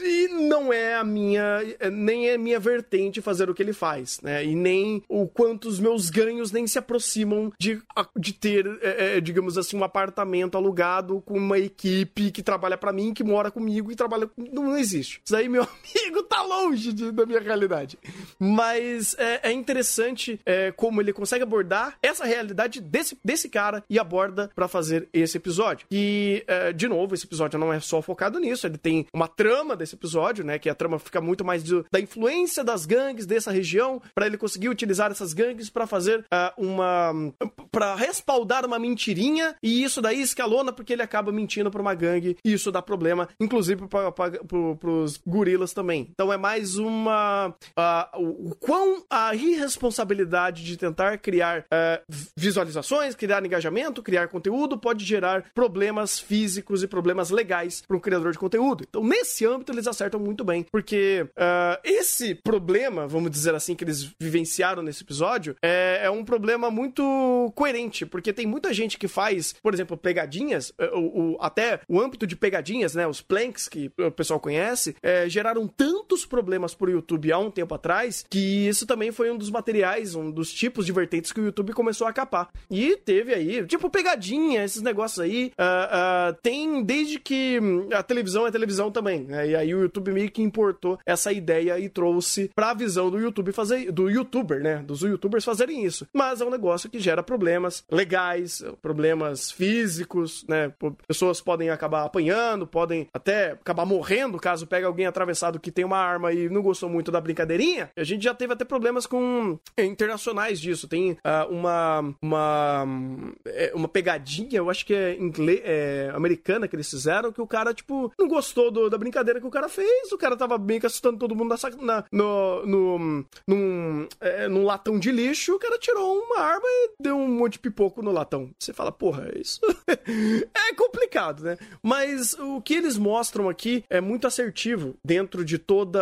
e não é a minha, nem é minha vertente fazer o que ele faz, né? E nem o quanto os meus ganhos nem se aproximam de, de ter, é, é digamos assim, um apartamento alugado com uma equipe que trabalha para mim, que mora comigo e trabalha. Não, não existe. Isso aí, meu amigo, tá longe de, da minha realidade. Mas é, é interessante é, como ele consegue abordar essa realidade desse, desse cara e aborda para fazer esse episódio. E, é, de novo, esse episódio não é só focado nisso, ele tem uma trama desse episódio, né? Que a trama fica muito mais da influência das gangues dessa região, para ele conseguir utilizar essas gangues para fazer uh, uma. para respaldar uma mentirinha, e isso daí escalona porque ele acaba mentindo pra uma gangue, e isso dá problema, inclusive pra, pra, pro, pros gorilas também. Então é mais uma. Uh, o, o quão a irresponsabilidade de tentar criar uh, visualizações, criar engajamento, criar conteúdo pode gerar problemas físicos e problemas legais para um criador de conteúdo. Então, nesse âmbito, eles acertam muito bem, porque uh, esse problema, vamos dizer assim, que eles vivenciaram nesse episódio, é, é, um problema muito coerente, porque tem muita gente que faz, por exemplo, pegadinhas, eh, o, o, até o âmbito de pegadinhas, né, os planks que o pessoal conhece, é, geraram tantos problemas pro YouTube há um tempo atrás, que isso também foi um dos materiais, um dos tipos de vertentes que o YouTube começou a capar. E teve aí, tipo, pegadinha, esses negócios aí. Uh, uh, tem desde que a televisão é televisão também. Né? E aí o YouTube meio que importou essa ideia e trouxe pra visão do YouTube fazer. Do youtuber, né? Dos youtubers fazerem isso. Mas é um negócio que gera problemas legais, problemas físicos, né? Pessoas podem acabar apanhando, podem até acabar morrendo caso pegue alguém atravessado que tem uma arma e não gostou muito da brincadeirinha. A gente já teve até problemas com internacionais disso. Tem uh, uma uma é, uma pegadinha, eu acho que é, inglês, é americana que eles fizeram, que o cara, tipo, não gostou do, da brincadeira que o cara fez. O cara tava bem que assustando todo mundo na, na, no, no, num, é, num latão de lixo. O cara tirou uma arma e deu um monte de pipoco no latão. Você fala, porra, isso é complicado, né? Mas o que eles mostram aqui é muito assertivo dentro de toda,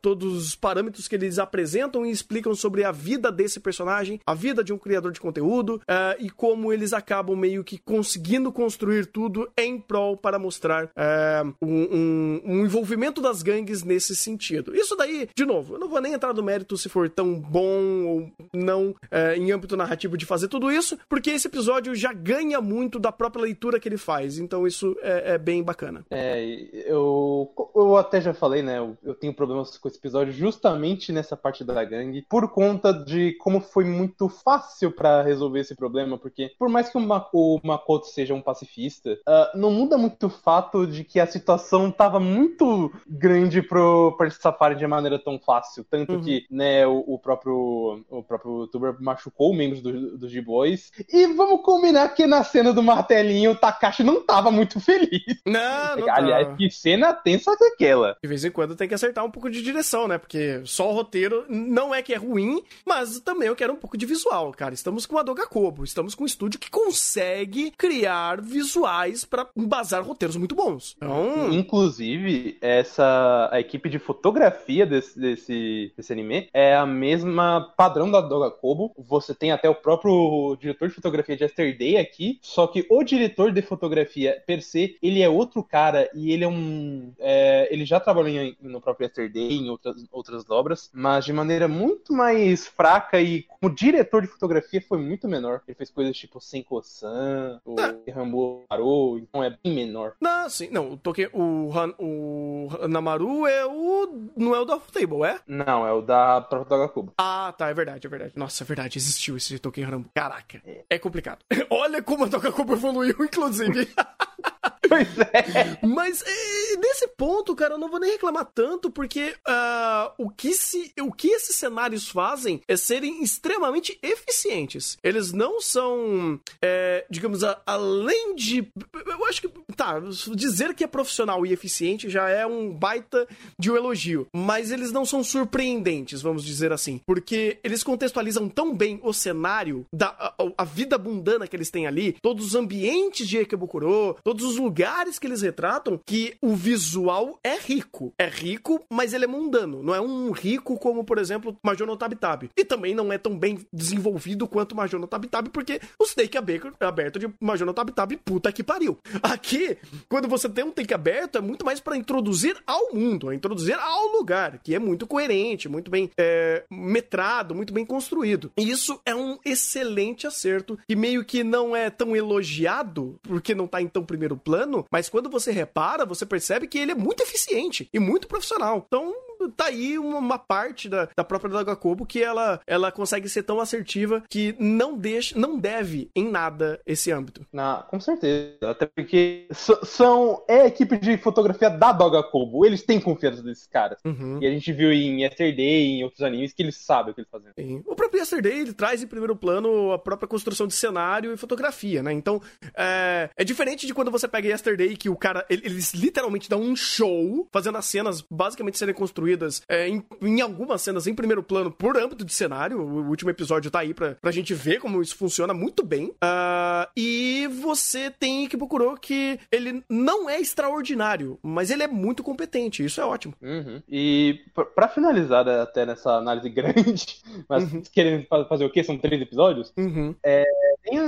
todos os parâmetros que eles apresentam e explicam sobre a vida desse personagem, a vida de um criador de conteúdo uh, e como eles acabam meio que conseguindo construir tudo em prol para mostrar uh, um, um, um, envolvimento das gangues nesse sentido. Isso daí, de novo, eu não vou nem entrar no mérito se for tão bom ou não uh, em âmbito narrativo de fazer tudo isso, porque esse episódio já ganha muito da própria leitura que ele faz, então isso é, é bem bacana. É, eu, eu até já falei, né, eu, eu tenho problemas com esse episódio justamente nessa parte da gangue, por conta de como foi muito fácil para resolver esse problema, porque por mais que o, o Makoto seja um pacifista, uh, não muda muito o fato de que a situação tava muito grande pro, pra eles safarem de maneira tão fácil. Tanto uhum. que, né, o, o, próprio o próprio youtuber machucou membros dos do G-Boys. E vamos combinar que na cena do martelinho o Takashi não tava muito feliz. Não, não Aliás, tava. que cena tensa que aquela. De vez em quando tem que acertar um pouco de direção, né? Porque só o roteiro não é que é ruim, mas também eu quero um pouco de visual, cara. Estamos com a Doga Kobo, estamos com um estúdio que consegue criar visuais para embasar roteiros muito bons. Então... Inclusive, essa a equipe de fotografia desse, desse, desse anime é a mesma padrão da Doga Kobo. Você tem até o próprio diretor de fotografia de Yesterday aqui, só que o diretor de fotografia per se, ele é outro cara e ele é um. É, ele já trabalhou em, no próprio Yesterday, em outras, outras obras, mas de maneira muito mais fraca e como diretor de fotografia foi muito menor. Ele fez coisas tipo Senko-san, o ah. Rambo parou, então é bem menor. Não, sim, não, o Toque, o, Han, o Namaru é o. Não é o da Table, é? Não, é o da própria Dogakubo. Ah, tá, é verdade, é verdade. Nossa, é verdade, existiu esse Token Rambo. Caraca, é, é complicado. Olha como a Dogakubo evoluiu, inclusive. Pois é. Mas e, nesse ponto, cara, eu não vou nem reclamar tanto, porque uh, o, que se, o que esses cenários fazem é serem extremamente eficientes. Eles não são, é, digamos, a, além de. Eu acho que. Tá, dizer que é profissional e eficiente já é um baita de um elogio. Mas eles não são surpreendentes, vamos dizer assim. Porque eles contextualizam tão bem o cenário, da, a, a vida mundana que eles têm ali, todos os ambientes de Ekebukuro, todos os lugares lugares que eles retratam que o visual é rico. É rico, mas ele é mundano. Não é um rico como, por exemplo, Major no Tabitab. E também não é tão bem desenvolvido quanto Major no Tabitab, porque o take aberto de Major no Tabitab, puta que pariu. Aqui, quando você tem um take aberto, é muito mais para introduzir ao mundo, é introduzir ao lugar, que é muito coerente, muito bem é, metrado, muito bem construído. E isso é um excelente acerto, que meio que não é tão elogiado, porque não tá em tão primeiro plano, mas quando você repara, você percebe que ele é muito eficiente e muito profissional. Então, tá aí uma, uma parte da, da própria Daga Kobo que ela, ela consegue ser tão assertiva que não deixa, não deve em nada esse âmbito. Na, com certeza. Até porque são é a equipe de fotografia da Doga Kobo. Eles têm confiança desses caras. Uhum. E a gente viu em Yesterday, em outros animes, que eles sabem o que eles fazem. Sim. O próprio Yesterday, ele traz em primeiro plano a própria construção de cenário e fotografia, né? Então, é, é diferente de quando você pega Yesterday, que o cara, eles literalmente dão um show, fazendo as cenas basicamente serem construídas construídas é, em, em, algumas cenas em primeiro plano por âmbito de cenário. O último episódio tá aí pra, pra gente ver como isso funciona muito bem. Uh, e você tem que procurar que ele não é extraordinário, mas ele é muito competente. Isso é ótimo. Uhum. E para finalizar né, até nessa análise grande, mas uhum. querendo fazer o quê? São três episódios? Uhum. É, tem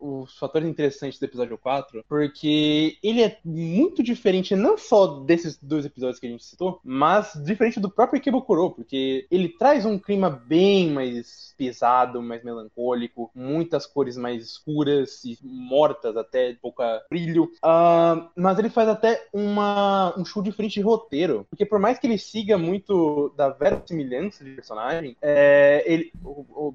os fatores interessantes do episódio 4, porque ele é muito diferente não só desses dois episódios que a gente citou, mas diferente do próprio Ikebukuro, porque ele traz um clima bem mais pesado, mais melancólico, muitas cores mais escuras e mortas até, pouca brilho. Uh, mas ele faz até uma, um show diferente de roteiro, porque por mais que ele siga muito da verossimilhança de personagem, é, ele,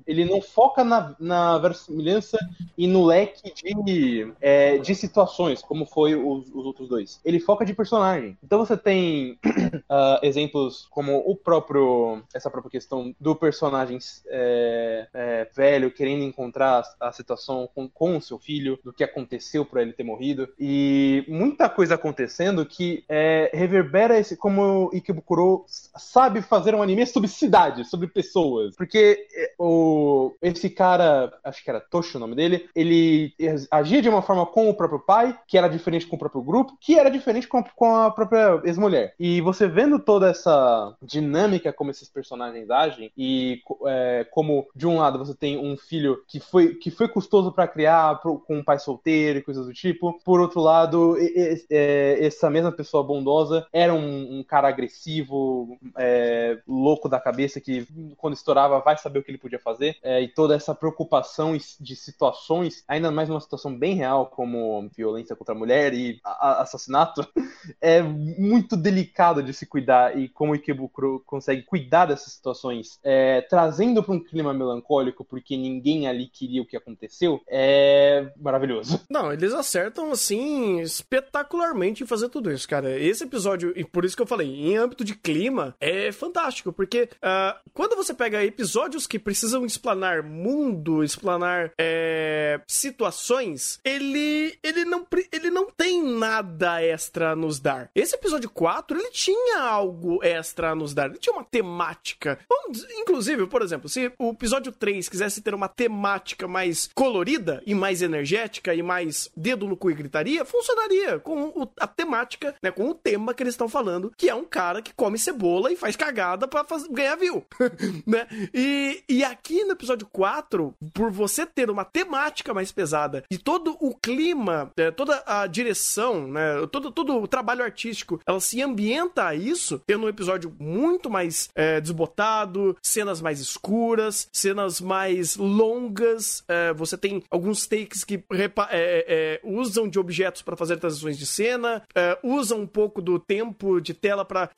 ele não foca na, na verossimilhança e no leque de, é, de situações, como foi os, os, outros dois. Ele foca de personagem. Então você tem uh, exemplos como o próprio essa própria questão do personagem é, é, velho querendo encontrar a, a situação com, com o seu filho, do que aconteceu para ele ter morrido e muita coisa acontecendo que é, reverbera esse como Ikebukuro sabe fazer um anime sobre cidade, sobre pessoas, porque é, o esse cara, acho que era Toshi o nome dele, ele agia de uma forma com o próprio pai, que era diferente com o próprio grupo, que era diferente com, com a própria ex-mulher. E você vendo toda essa dinâmica como esses personagens agem, e é, como de um lado você tem um filho que foi, que foi custoso para criar pro, com um pai solteiro e coisas do tipo, por outro lado, e, e, é, essa mesma pessoa bondosa era um, um cara agressivo, é, louco da cabeça, que quando estourava vai saber o que ele podia fazer, é, e toda essa preocupação de situações, ainda mais uma situação bem real, como violência contra a mulher e assassinato, é muito delicado de se cuidar e como o Ikebukuro consegue cuidar dessas situações, é, trazendo para um clima melancólico, porque ninguém ali queria o que aconteceu, é maravilhoso. Não, eles acertam assim espetacularmente em fazer tudo isso, cara. Esse episódio, e por isso que eu falei, em âmbito de clima, é fantástico, porque uh, quando você pega episódios que precisam explanar mundo, explanar é, situações, ele, ele, não, ele não tem nada extra a nos dar. Esse episódio 4, ele tinha algo extra a nos dar. Ele tinha uma temática. Inclusive, por exemplo, se o episódio 3 quisesse ter uma temática mais colorida e mais energética e mais dedo no cu e gritaria, funcionaria com o, a temática, né, com o tema que eles estão falando, que é um cara que come cebola e faz cagada para ganhar view, né? E, e aqui no episódio 4, por você ter uma temática mais pesada e todo o clima, é, toda a direção, né, todo, todo o trabalho artístico, ela se ambienta a isso, tendo um episódio muito mais é, desbotado, cenas mais escuras, cenas mais longas, é, você tem alguns takes que é, é, usam de objetos para fazer transições de cena, é, usam um pouco do tempo de tela para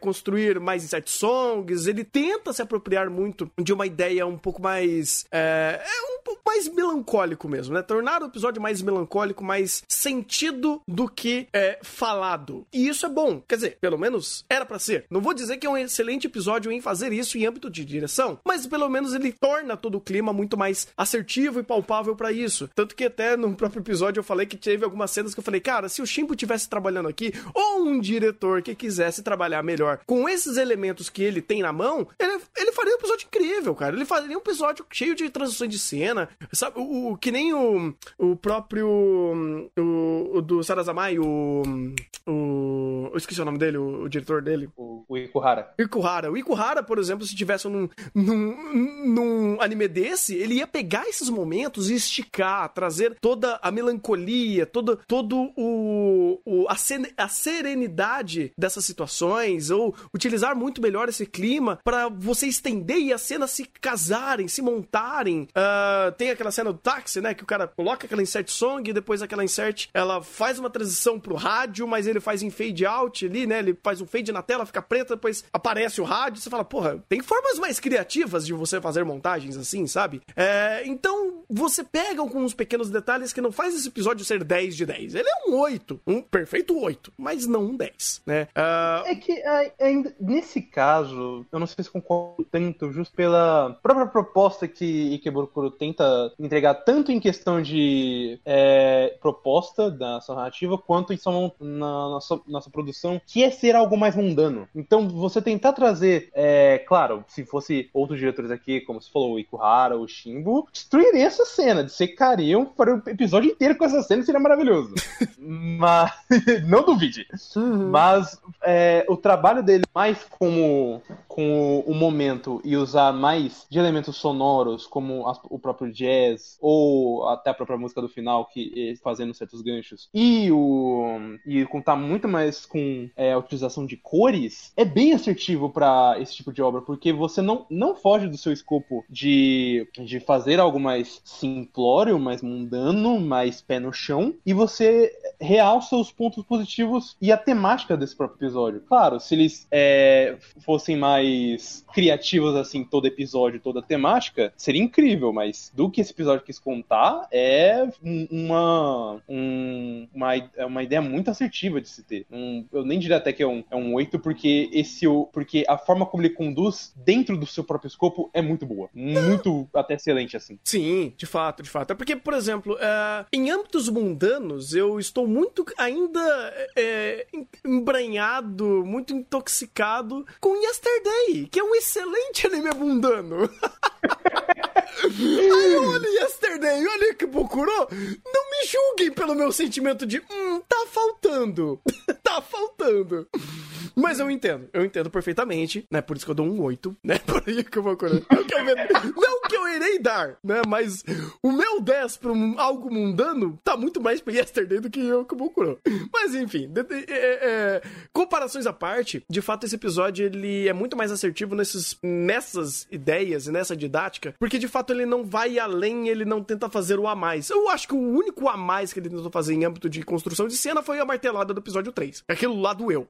construir mais insert songs, ele tenta se apropriar muito de uma ideia um pouco mais. É, é um pouco mais melancólico mesmo, né? Tornar o episódio mais melancólico, mais sentido do que é, falado. E isso é bom. Quer dizer, pelo menos era para ser. Não vou dizer que é um excelente episódio em fazer isso em âmbito de direção, mas pelo menos ele torna todo o clima muito mais assertivo e palpável para isso. Tanto que até no próprio episódio eu falei que teve algumas cenas que eu falei, cara, se o Shimbo tivesse trabalhando aqui, ou um diretor que quisesse trabalhar melhor com esses elementos que ele tem na mão, ele, ele faria um episódio incrível, cara. Ele faria um episódio cheio de transições de cena, sabe? O, o que nem o, o próprio. O, o do Sarazamai, o. O. Eu esqueci o nome dele, o, o diretor dele. O, o Ikuhara. Ikuhara. O Ikuhara, por exemplo, se tivesse num, num, num anime desse, ele ia pegar esses momentos e esticar, trazer toda a melancolia, todo, todo o, o a, a serenidade dessas situações, ou utilizar muito melhor esse clima para você estender e as cenas se casarem, se montarem. Uh, tem aquela cena do táxi, né? Que o cara coloca aquela insert song e depois aquela insert ela faz uma transição pro rádio, mas ele faz em fade out ali, né? Ele faz um fade na tela, fica preta, depois aparece o rádio. Você fala, porra, tem formas mais criativas de você fazer montagens assim, sabe? É, então você pega alguns pequenos detalhes que não faz esse episódio ser 10 de 10. Ele é um 8, um perfeito 8, mas não um 10, né? Uh... É que ainda nesse caso, eu não sei se concordo tanto, justo pela própria proposta que Ikebukuro tenta entregar tanto em questão de é, proposta da sua narrativa, quanto em sua, na nossa, nossa produção, que é ser algo mais mundano. Então, você tentar trazer, é, claro, se fosse outros diretores aqui, como você falou, o Ikuhara, o Shimbo, destruiriam essa cena, dissecariam para o episódio inteiro com essa cena, seria maravilhoso. Mas, não duvide. Uhum. Mas é, o trabalho dele mais como com o, o momento e usar mais de elementos sonoros, como a, o próprio jazz, ou até a própria música do final, que fazendo certos ganchos, e o e contar muito mais com é, a utilização de cores, é bem assertivo para esse tipo de obra, porque você não, não foge do seu escopo de, de fazer algo mais simplório, mais mundano, mais pé no chão, e você realça os pontos positivos e a temática desse próprio episódio. Claro, se eles é, fossem mais criativos assim, todo episódio, toda temática, seria incrível, mas do que esse episódio quis contar é uma, um, uma, é uma ideia muito assertiva de se ter. Um, eu nem diria até que é um, é um 8, porque esse porque a forma como ele conduz dentro do seu próprio escopo é muito boa. Muito até excelente, assim. Sim, de fato, de fato. É porque, por exemplo, uh, em âmbitos mundanos, eu estou muito ainda é, embranhado, muito intoxicado com Yesterday, que é um excelente anime mundano. Aí eu olho Yesterday, olha que Bokuro, não me julguem pelo meu sentimento de, hum, tá faltando. tá faltando. Mas eu entendo, eu entendo perfeitamente, né? Por isso que eu dou um 8, né? Por aí que eu vou eu, não que eu irei dar, né? Mas o meu 10 pra um, algo mundano tá muito mais pra Yesterday do que eu que Bokuro. Mas enfim, é, é, comparações à parte, de fato esse episódio ele é muito mais assertivo nesses, nessas ideias e nessa didática, porque de fato ele não vai além, ele não tenta fazer o a mais. Eu acho que o único a mais que ele tentou fazer em âmbito de construção de cena foi a martelada do episódio 3. Aquilo lá doeu.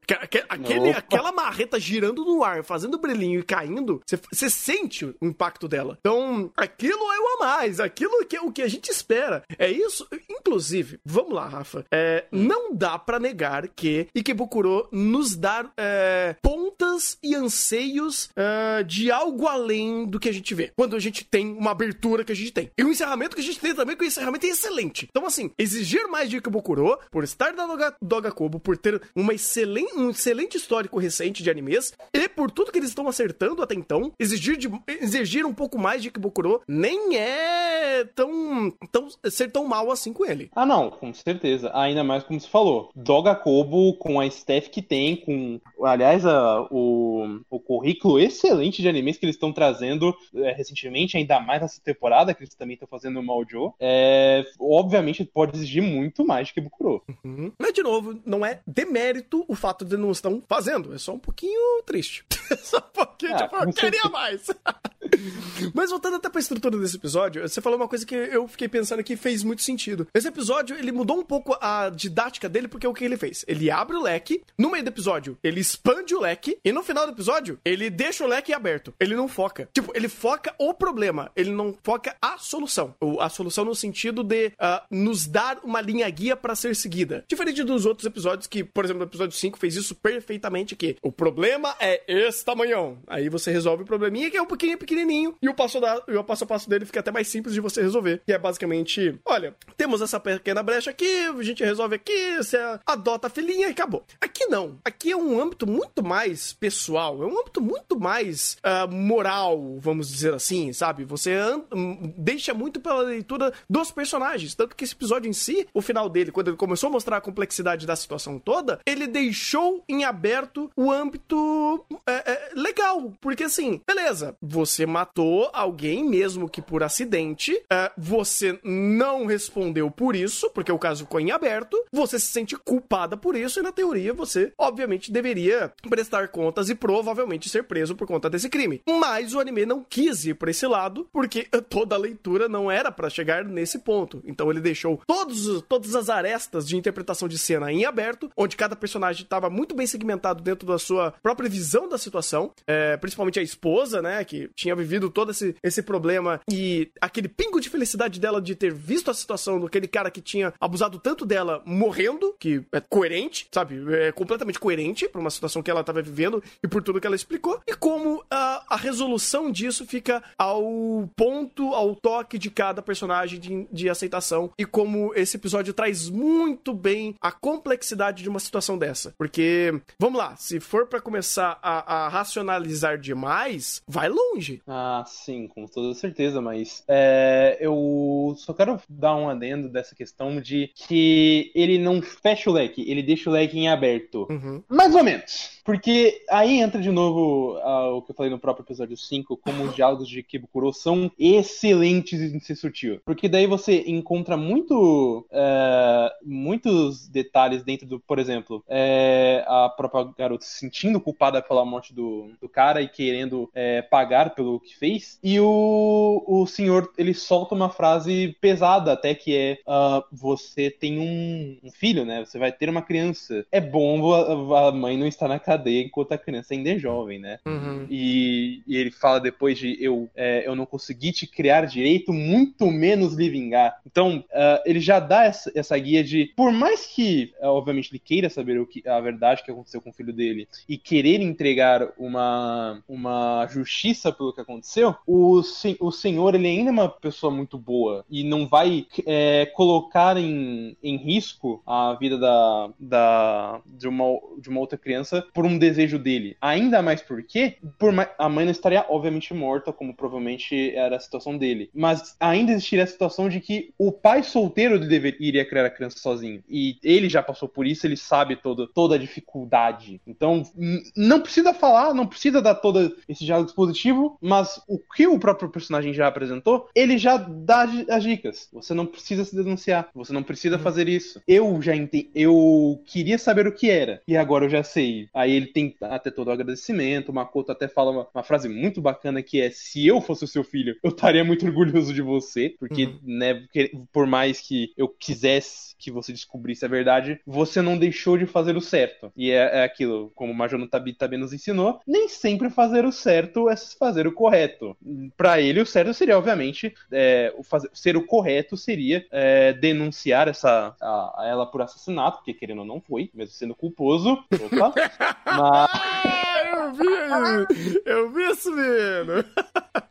Aquele, aquela marreta girando no ar, fazendo brilhinho e caindo, você sente o impacto dela. Então, aquilo é o a mais, aquilo que é o que a gente espera. É isso. Inclusive, vamos lá, Rafa. É, não dá para negar que Ikebukuro nos dá é, pontas e anseios é, de algo além do que a gente vê. Quando a gente tem uma abertura que a gente tem. E o encerramento que a gente tem também, que o encerramento é excelente. Então, assim, exigir mais de Ikebukuro, por estar na Doga, Doga Kobo, por ter uma excelente, um excelente histórico recente de animes, e por tudo que eles estão acertando até então, exigir, de, exigir um pouco mais de Ikebukuro nem é tão, tão ser tão mal assim com ele. Ah, não, com certeza. Ainda mais como você falou. Doga Kobo, com a staff que tem, com, aliás, a, o, o currículo excelente de animes que eles estão trazendo é, recentemente, ainda mais nessa temporada, que eles também estão fazendo o Maljo, é, obviamente pode exigir muito mais de Kibukuro. Uhum. Mas, de novo, não é demérito o fato de não estão fazendo, é só um pouquinho triste. É só um pouquinho, ah, tipo, eu queria mais. Mas voltando até pra estrutura desse episódio, você falou uma coisa que eu fiquei pensando que fez muito sentido. Esse episódio, ele mudou um pouco a didática dele, porque é o que ele fez? Ele abre o leque, no meio do episódio, ele expande o leque, e no final do episódio, ele deixa o leque aberto. Ele não foca. Tipo, ele foca o problema, ele não foca a solução. Ou a solução no sentido de uh, nos dar uma linha guia para ser seguida. Diferente dos outros episódios que, por exemplo, o episódio 5 fez isso perfeitamente, que o problema é esse tamanhão. Aí você resolve o probleminha que é um pouquinho pequenininho e o passo, da, e o passo a passo dele fica até mais simples de você resolver. Que é basicamente, olha, temos essa pequena brecha aqui, a gente resolve aqui, você adota a filhinha e acabou. Aqui não. Aqui é um âmbito muito mais pessoal, é um âmbito muito mais uh, moral, vamos dizer assim, sabe? Você deixa muito pela leitura dos personagens. Tanto que esse episódio em si, o final dele, quando ele começou a mostrar a complexidade da situação toda, ele deixou em aberto o âmbito é, é, legal. Porque assim, beleza, você matou alguém, mesmo que por acidente, é, você não respondeu por isso, porque o caso ficou em aberto, você se sente culpada por isso, e na teoria você, obviamente, deveria prestar contas e provavelmente ser preso por conta desse crime. Mas o anime não quis ir por esse lado, porque toda a leitura não era para chegar nesse ponto. Então ele deixou todos, todas as arestas de interpretação de cena em aberto, onde cada personagem estava muito bem segmentado dentro da sua própria visão da situação, é, principalmente a esposa, né, que tinha vivido todo esse, esse problema e aquele pingo de felicidade dela de ter visto a situação daquele cara que tinha abusado tanto dela morrendo, que é coerente, sabe, é completamente coerente para uma situação que ela estava vivendo e por tudo que ela explicou, e como a, a resolução disso fica ao ponto, ao toque de cada personagem de, de aceitação e como esse episódio traz muito bem a complexidade de uma situação dessa. Porque, vamos lá, se for para começar a, a, racionalizar demais, vai longe. Ah, sim, com toda certeza, mas é, eu só quero dar um adendo dessa questão de que ele não fecha o leque, ele deixa o leque em aberto. Uhum. Mais ou menos. Porque aí entra de novo uh, o que eu falei no próprio episódio 5, como os diálogos de Kibukuro são excelentes em ser sutil. Porque daí você encontra muito uh, muitos detalhes dentro do, por exemplo, é, a própria garota se sentindo culpada pela morte do, do cara e querendo é, pagar pelo que fez. E o, o senhor, ele solta uma frase pesada até que é uh, você tem um, um, filho, né? Você vai ter uma criança. É bom a, a mãe não estar na cadeia enquanto a criança ainda é jovem, né? Uhum. E, e, ele fala depois de eu, é, eu não consegui te criar direito, muito menos lhe vingar. Então, uh, ele já dá essa, essa, guia de, por mais que, uh, obviamente, ele queira saber o que, a verdade que aconteceu com o filho dele e querer entregar uma, uma justiça pelo que aconteceu, o, o senhor, ele ainda é uma pessoa muito boa e não vai é, colocar em, em risco a vida da, da, de, uma, de uma outra criança por um desejo dele. Ainda mais porque por mais, a mãe não estaria, obviamente, morta, como provavelmente era a situação dele. Mas ainda existiria a situação de que o pai solteiro deveria, iria criar a criança sozinho. E ele já passou por isso, ele sabe todo, toda a dificuldade. Então, não precisa falar, não precisa dar todo esse diálogo dispositivo, mas o que o próprio personagem já apresentou, ele já dá as dicas. Você não precisa se denunciar, você não precisa uhum. fazer isso. Eu já entendi, eu queria saber o que era, e agora eu já sei. Aí ele tem até todo o agradecimento. O Makoto até fala uma, uma, frase muito bacana que é: se eu fosse o seu filho, eu estaria muito orgulhoso de você, porque, uhum. né, por mais que eu quisesse que você descobrisse a verdade, você não deixou de fazer o certo. E é, é aquilo, como o Major Tabi também nos ensinou, nem sempre fazer o certo é fazer o correto. Para ele, o certo seria, obviamente, é, o fazer, ser o correto seria é, denunciar essa, a, a ela por assassinato, porque querendo ou não foi, mesmo sendo culposo. Opa, mas... Eu vi! Eu vi isso, menino!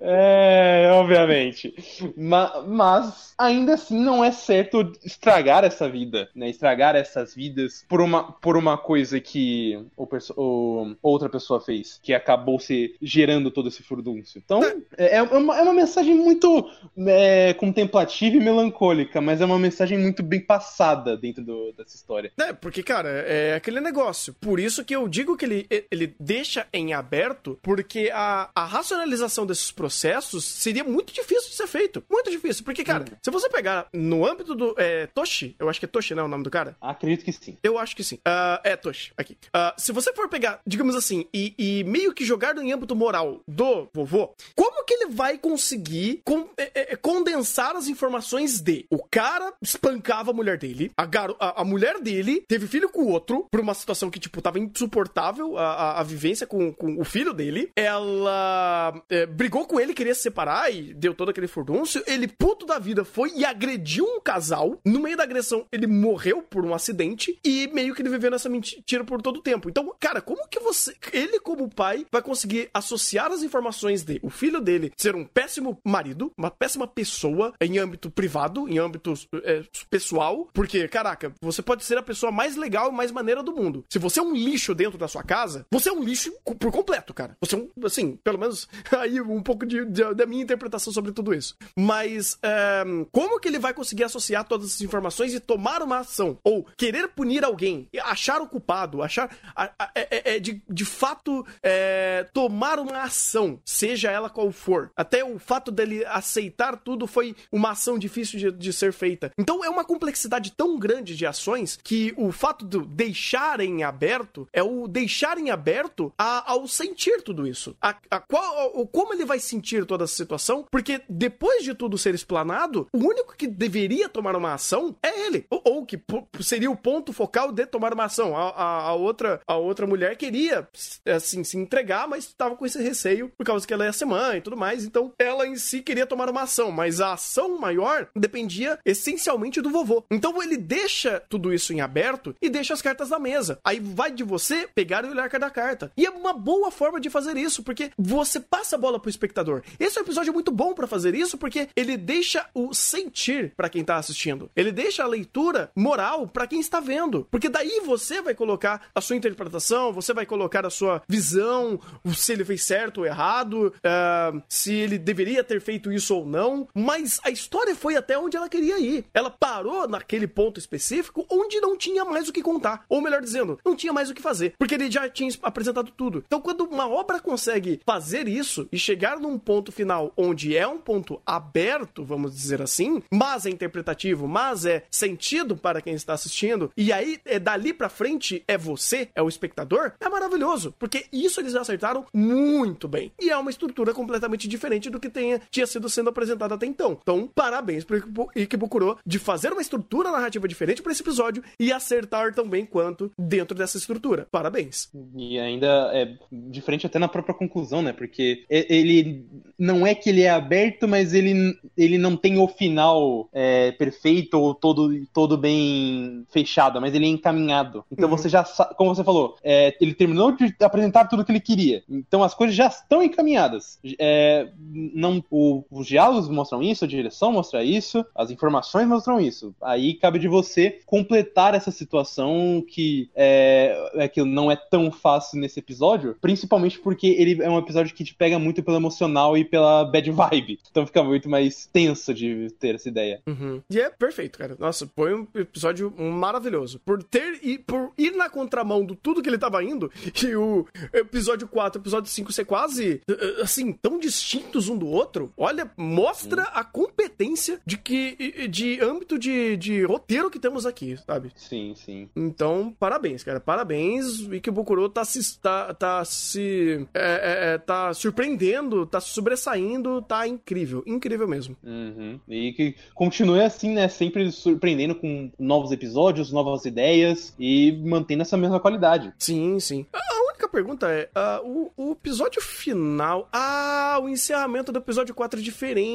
É, obviamente. Mas, mas, ainda assim não é certo estragar essa vida, né? Estragar essas vidas por uma, por uma coisa que o, o outra pessoa fez, que acabou se gerando todo esse furdúncio. Então, é, é, uma, é uma mensagem muito é, contemplativa e melancólica, mas é uma mensagem muito bem passada dentro do, dessa história. É, porque, cara, é aquele negócio. Por isso que eu digo que ele, ele deixa em aberto, porque a, a racionalização desses processos seria muito difícil de ser feito. Muito difícil. Porque, cara, hum. se você pegar no âmbito do é, Toshi, eu acho que é Toshi, né? O nome do cara? Acredito que sim. Eu acho que sim. Uh, é Toshi, aqui. Uh, se você for pegar, digamos assim, e, e, meio que jogar no âmbito moral do vovô, como que ele vai conseguir com, é, é, condensar as informações de o cara espancava a mulher dele, a, garo, a, a mulher dele teve filho com o outro, por uma situação que, tipo, tava insuportável a, a, a vivência com, com o filho dele. Ela é, brigou com ele, queria se separar e deu todo aquele furdúncio. Ele, puto da vida, foi e agrediu um casal. No meio da agressão, ele morreu por um acidente e meio que ele viveu nessa mentira por todo o tempo. Então, cara, como que você, ele como pai, vai conseguir associar as informações de o filho dele ser um péssimo marido, uma péssima pessoa em âmbito privado, em âmbito é, pessoal? Porque, caraca, você pode ser a pessoa mais legal e mais maneira do mundo. Se você é um lixo dentro da sua casa, você é um lixo por completo, cara. Você é um, assim, pelo menos aí um pouco de, de, da minha interpretação sobre tudo isso. Mas é, como que ele vai conseguir associar todas essas informações e tomar uma ação? Ou querer punir alguém, achar o culpado, achar. A, a, é, é, de, de fato é, tomar uma ação, seja ela qual for. Até o fato dele aceitar tudo foi uma ação difícil de, de ser feita. Então é uma complexidade tão grande de ações que o fato de deixar em aberto é o deixar em aberto a, ao sentir tudo isso. A, a qual, o, como ele vai sentir toda essa situação, porque depois de tudo ser explanado, o único que deveria tomar uma ação é ele. Ou, ou que seria o ponto focal de tomar uma ação. A, a, a, outra, a outra mulher queria, assim, se entregar, mas estava com esse receio por causa que ela ia ser mãe e tudo mais. Então, ela em si queria tomar uma ação, mas a ação maior dependia essencialmente do vovô. Então, ele deixa tudo isso em aberto e deixa as cartas na mesa. Aí vai de você pegar e olhar cada carta. E é uma boa forma de fazer isso, porque você passa a bola pro espectador. Esse é episódio muito bom para fazer isso porque ele deixa o sentir para quem tá assistindo. Ele deixa a leitura moral para quem está vendo. Porque daí você vai colocar a sua interpretação, você vai colocar a sua visão, se ele fez certo ou errado, uh, se ele deveria ter feito isso ou não. Mas a história foi até onde ela queria ir. Ela parou naquele ponto específico onde não tinha mais o que contar. Ou melhor dizendo, não tinha mais o que fazer. Porque ele já tinha apresentado tudo. Então, quando uma obra consegue fazer isso e chegar num ponto final onde é um ponto aberto, vamos dizer assim, mas é interpretativo, mas é sentido para quem está assistindo, e aí é dali para frente é você, é o espectador, é maravilhoso. Porque isso eles acertaram muito bem. E é uma estrutura completamente diferente do que tenha, tinha sido sendo apresentado até então. Então, parabéns pro Ikebukuro de fazer uma estrutura narrativa diferente para esse episódio e acertar tão bem quanto dentro dessa estrutura. Parabéns. E ainda é diferente até na própria conclusão, né? Porque ele não é que ele é aberto, mas ele, ele não tem o final é, perfeito ou todo, todo bem fechado, mas ele é encaminhado. Então uhum. você já como você falou, é, ele terminou de apresentar tudo que ele queria. Então as coisas já estão encaminhadas. É, não, o, os diálogos mostram isso, a direção mostra isso, as informações mostram isso. Aí cabe de você completar essa situação que é, é que não é tão fácil nesse episódio, principalmente porque ele é um episódio que te pega muito pelo emocional e pela bad vibe. Então fica muito mais tenso de ter essa ideia. Uhum. E é perfeito, cara. Nossa, foi um episódio maravilhoso. Por ter e por ir na contramão do tudo que ele tava indo, e o episódio 4 e o episódio 5 ser quase assim, tão distintos um do outro, olha, mostra a competência de que de âmbito de, de roteiro que temos aqui, sabe? Sim, sim. Então, parabéns, cara. Parabéns. O Ikebukuro tá se tá, tá se é, é, é, tá surpreendendo, tá sobressaindo, tá incrível, incrível mesmo. Uhum. E que continue assim, né? Sempre surpreendendo com novos episódios, novas ideias e mantendo essa mesma qualidade. Sim, sim. A única pergunta é: uh, o, o, episódio final. Ah, o encerramento do episódio 4 é diferente.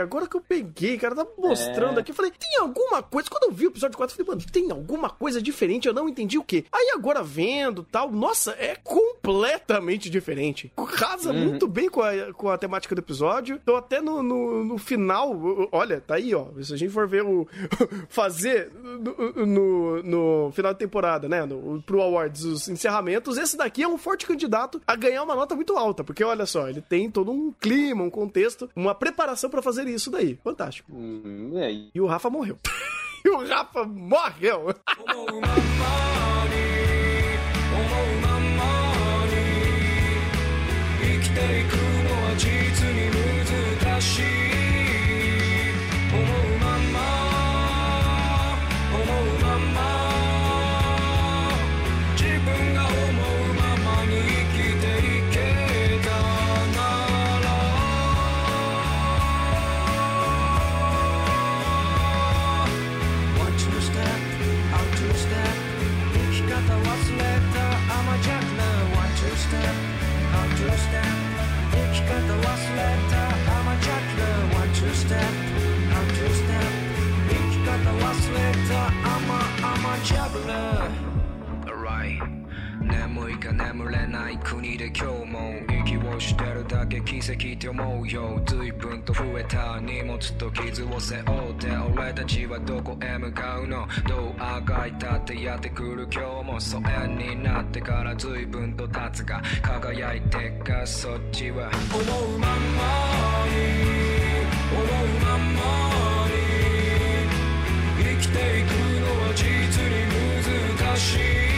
Agora que eu peguei, cara, tá mostrando é. aqui. Eu falei, tem alguma coisa. Quando eu vi o episódio 4, eu falei, mano, tem alguma coisa diferente. Eu não entendi o quê. Aí agora vendo tal, nossa, é completamente diferente. Casa uhum. muito bem com a, com a temática do episódio. Então, até no, no, no final, olha, tá aí, ó. Se a gente for ver o. fazer no, no, no final de temporada, né? No, pro Awards, os encerramentos, esse daqui é um forte candidato a ganhar uma nota muito alta. Porque olha só, ele tem todo um clima, um contexto, uma preparação para fazer isso daí. Fantástico. Hum, e o Rafa morreu. e o Rafa morreu. traveler Alright 眠いか眠れない国で今日も息をしてるだけ奇跡って思うよ。随分と増えた荷物と傷を背負って。俺たちはどこへ向かうの？どうあがいたってやってくる今日も？疎遠になってから随分と経つが輝いてかそっちは。思うまんまに思うまんまに。きていくのは実に難しい。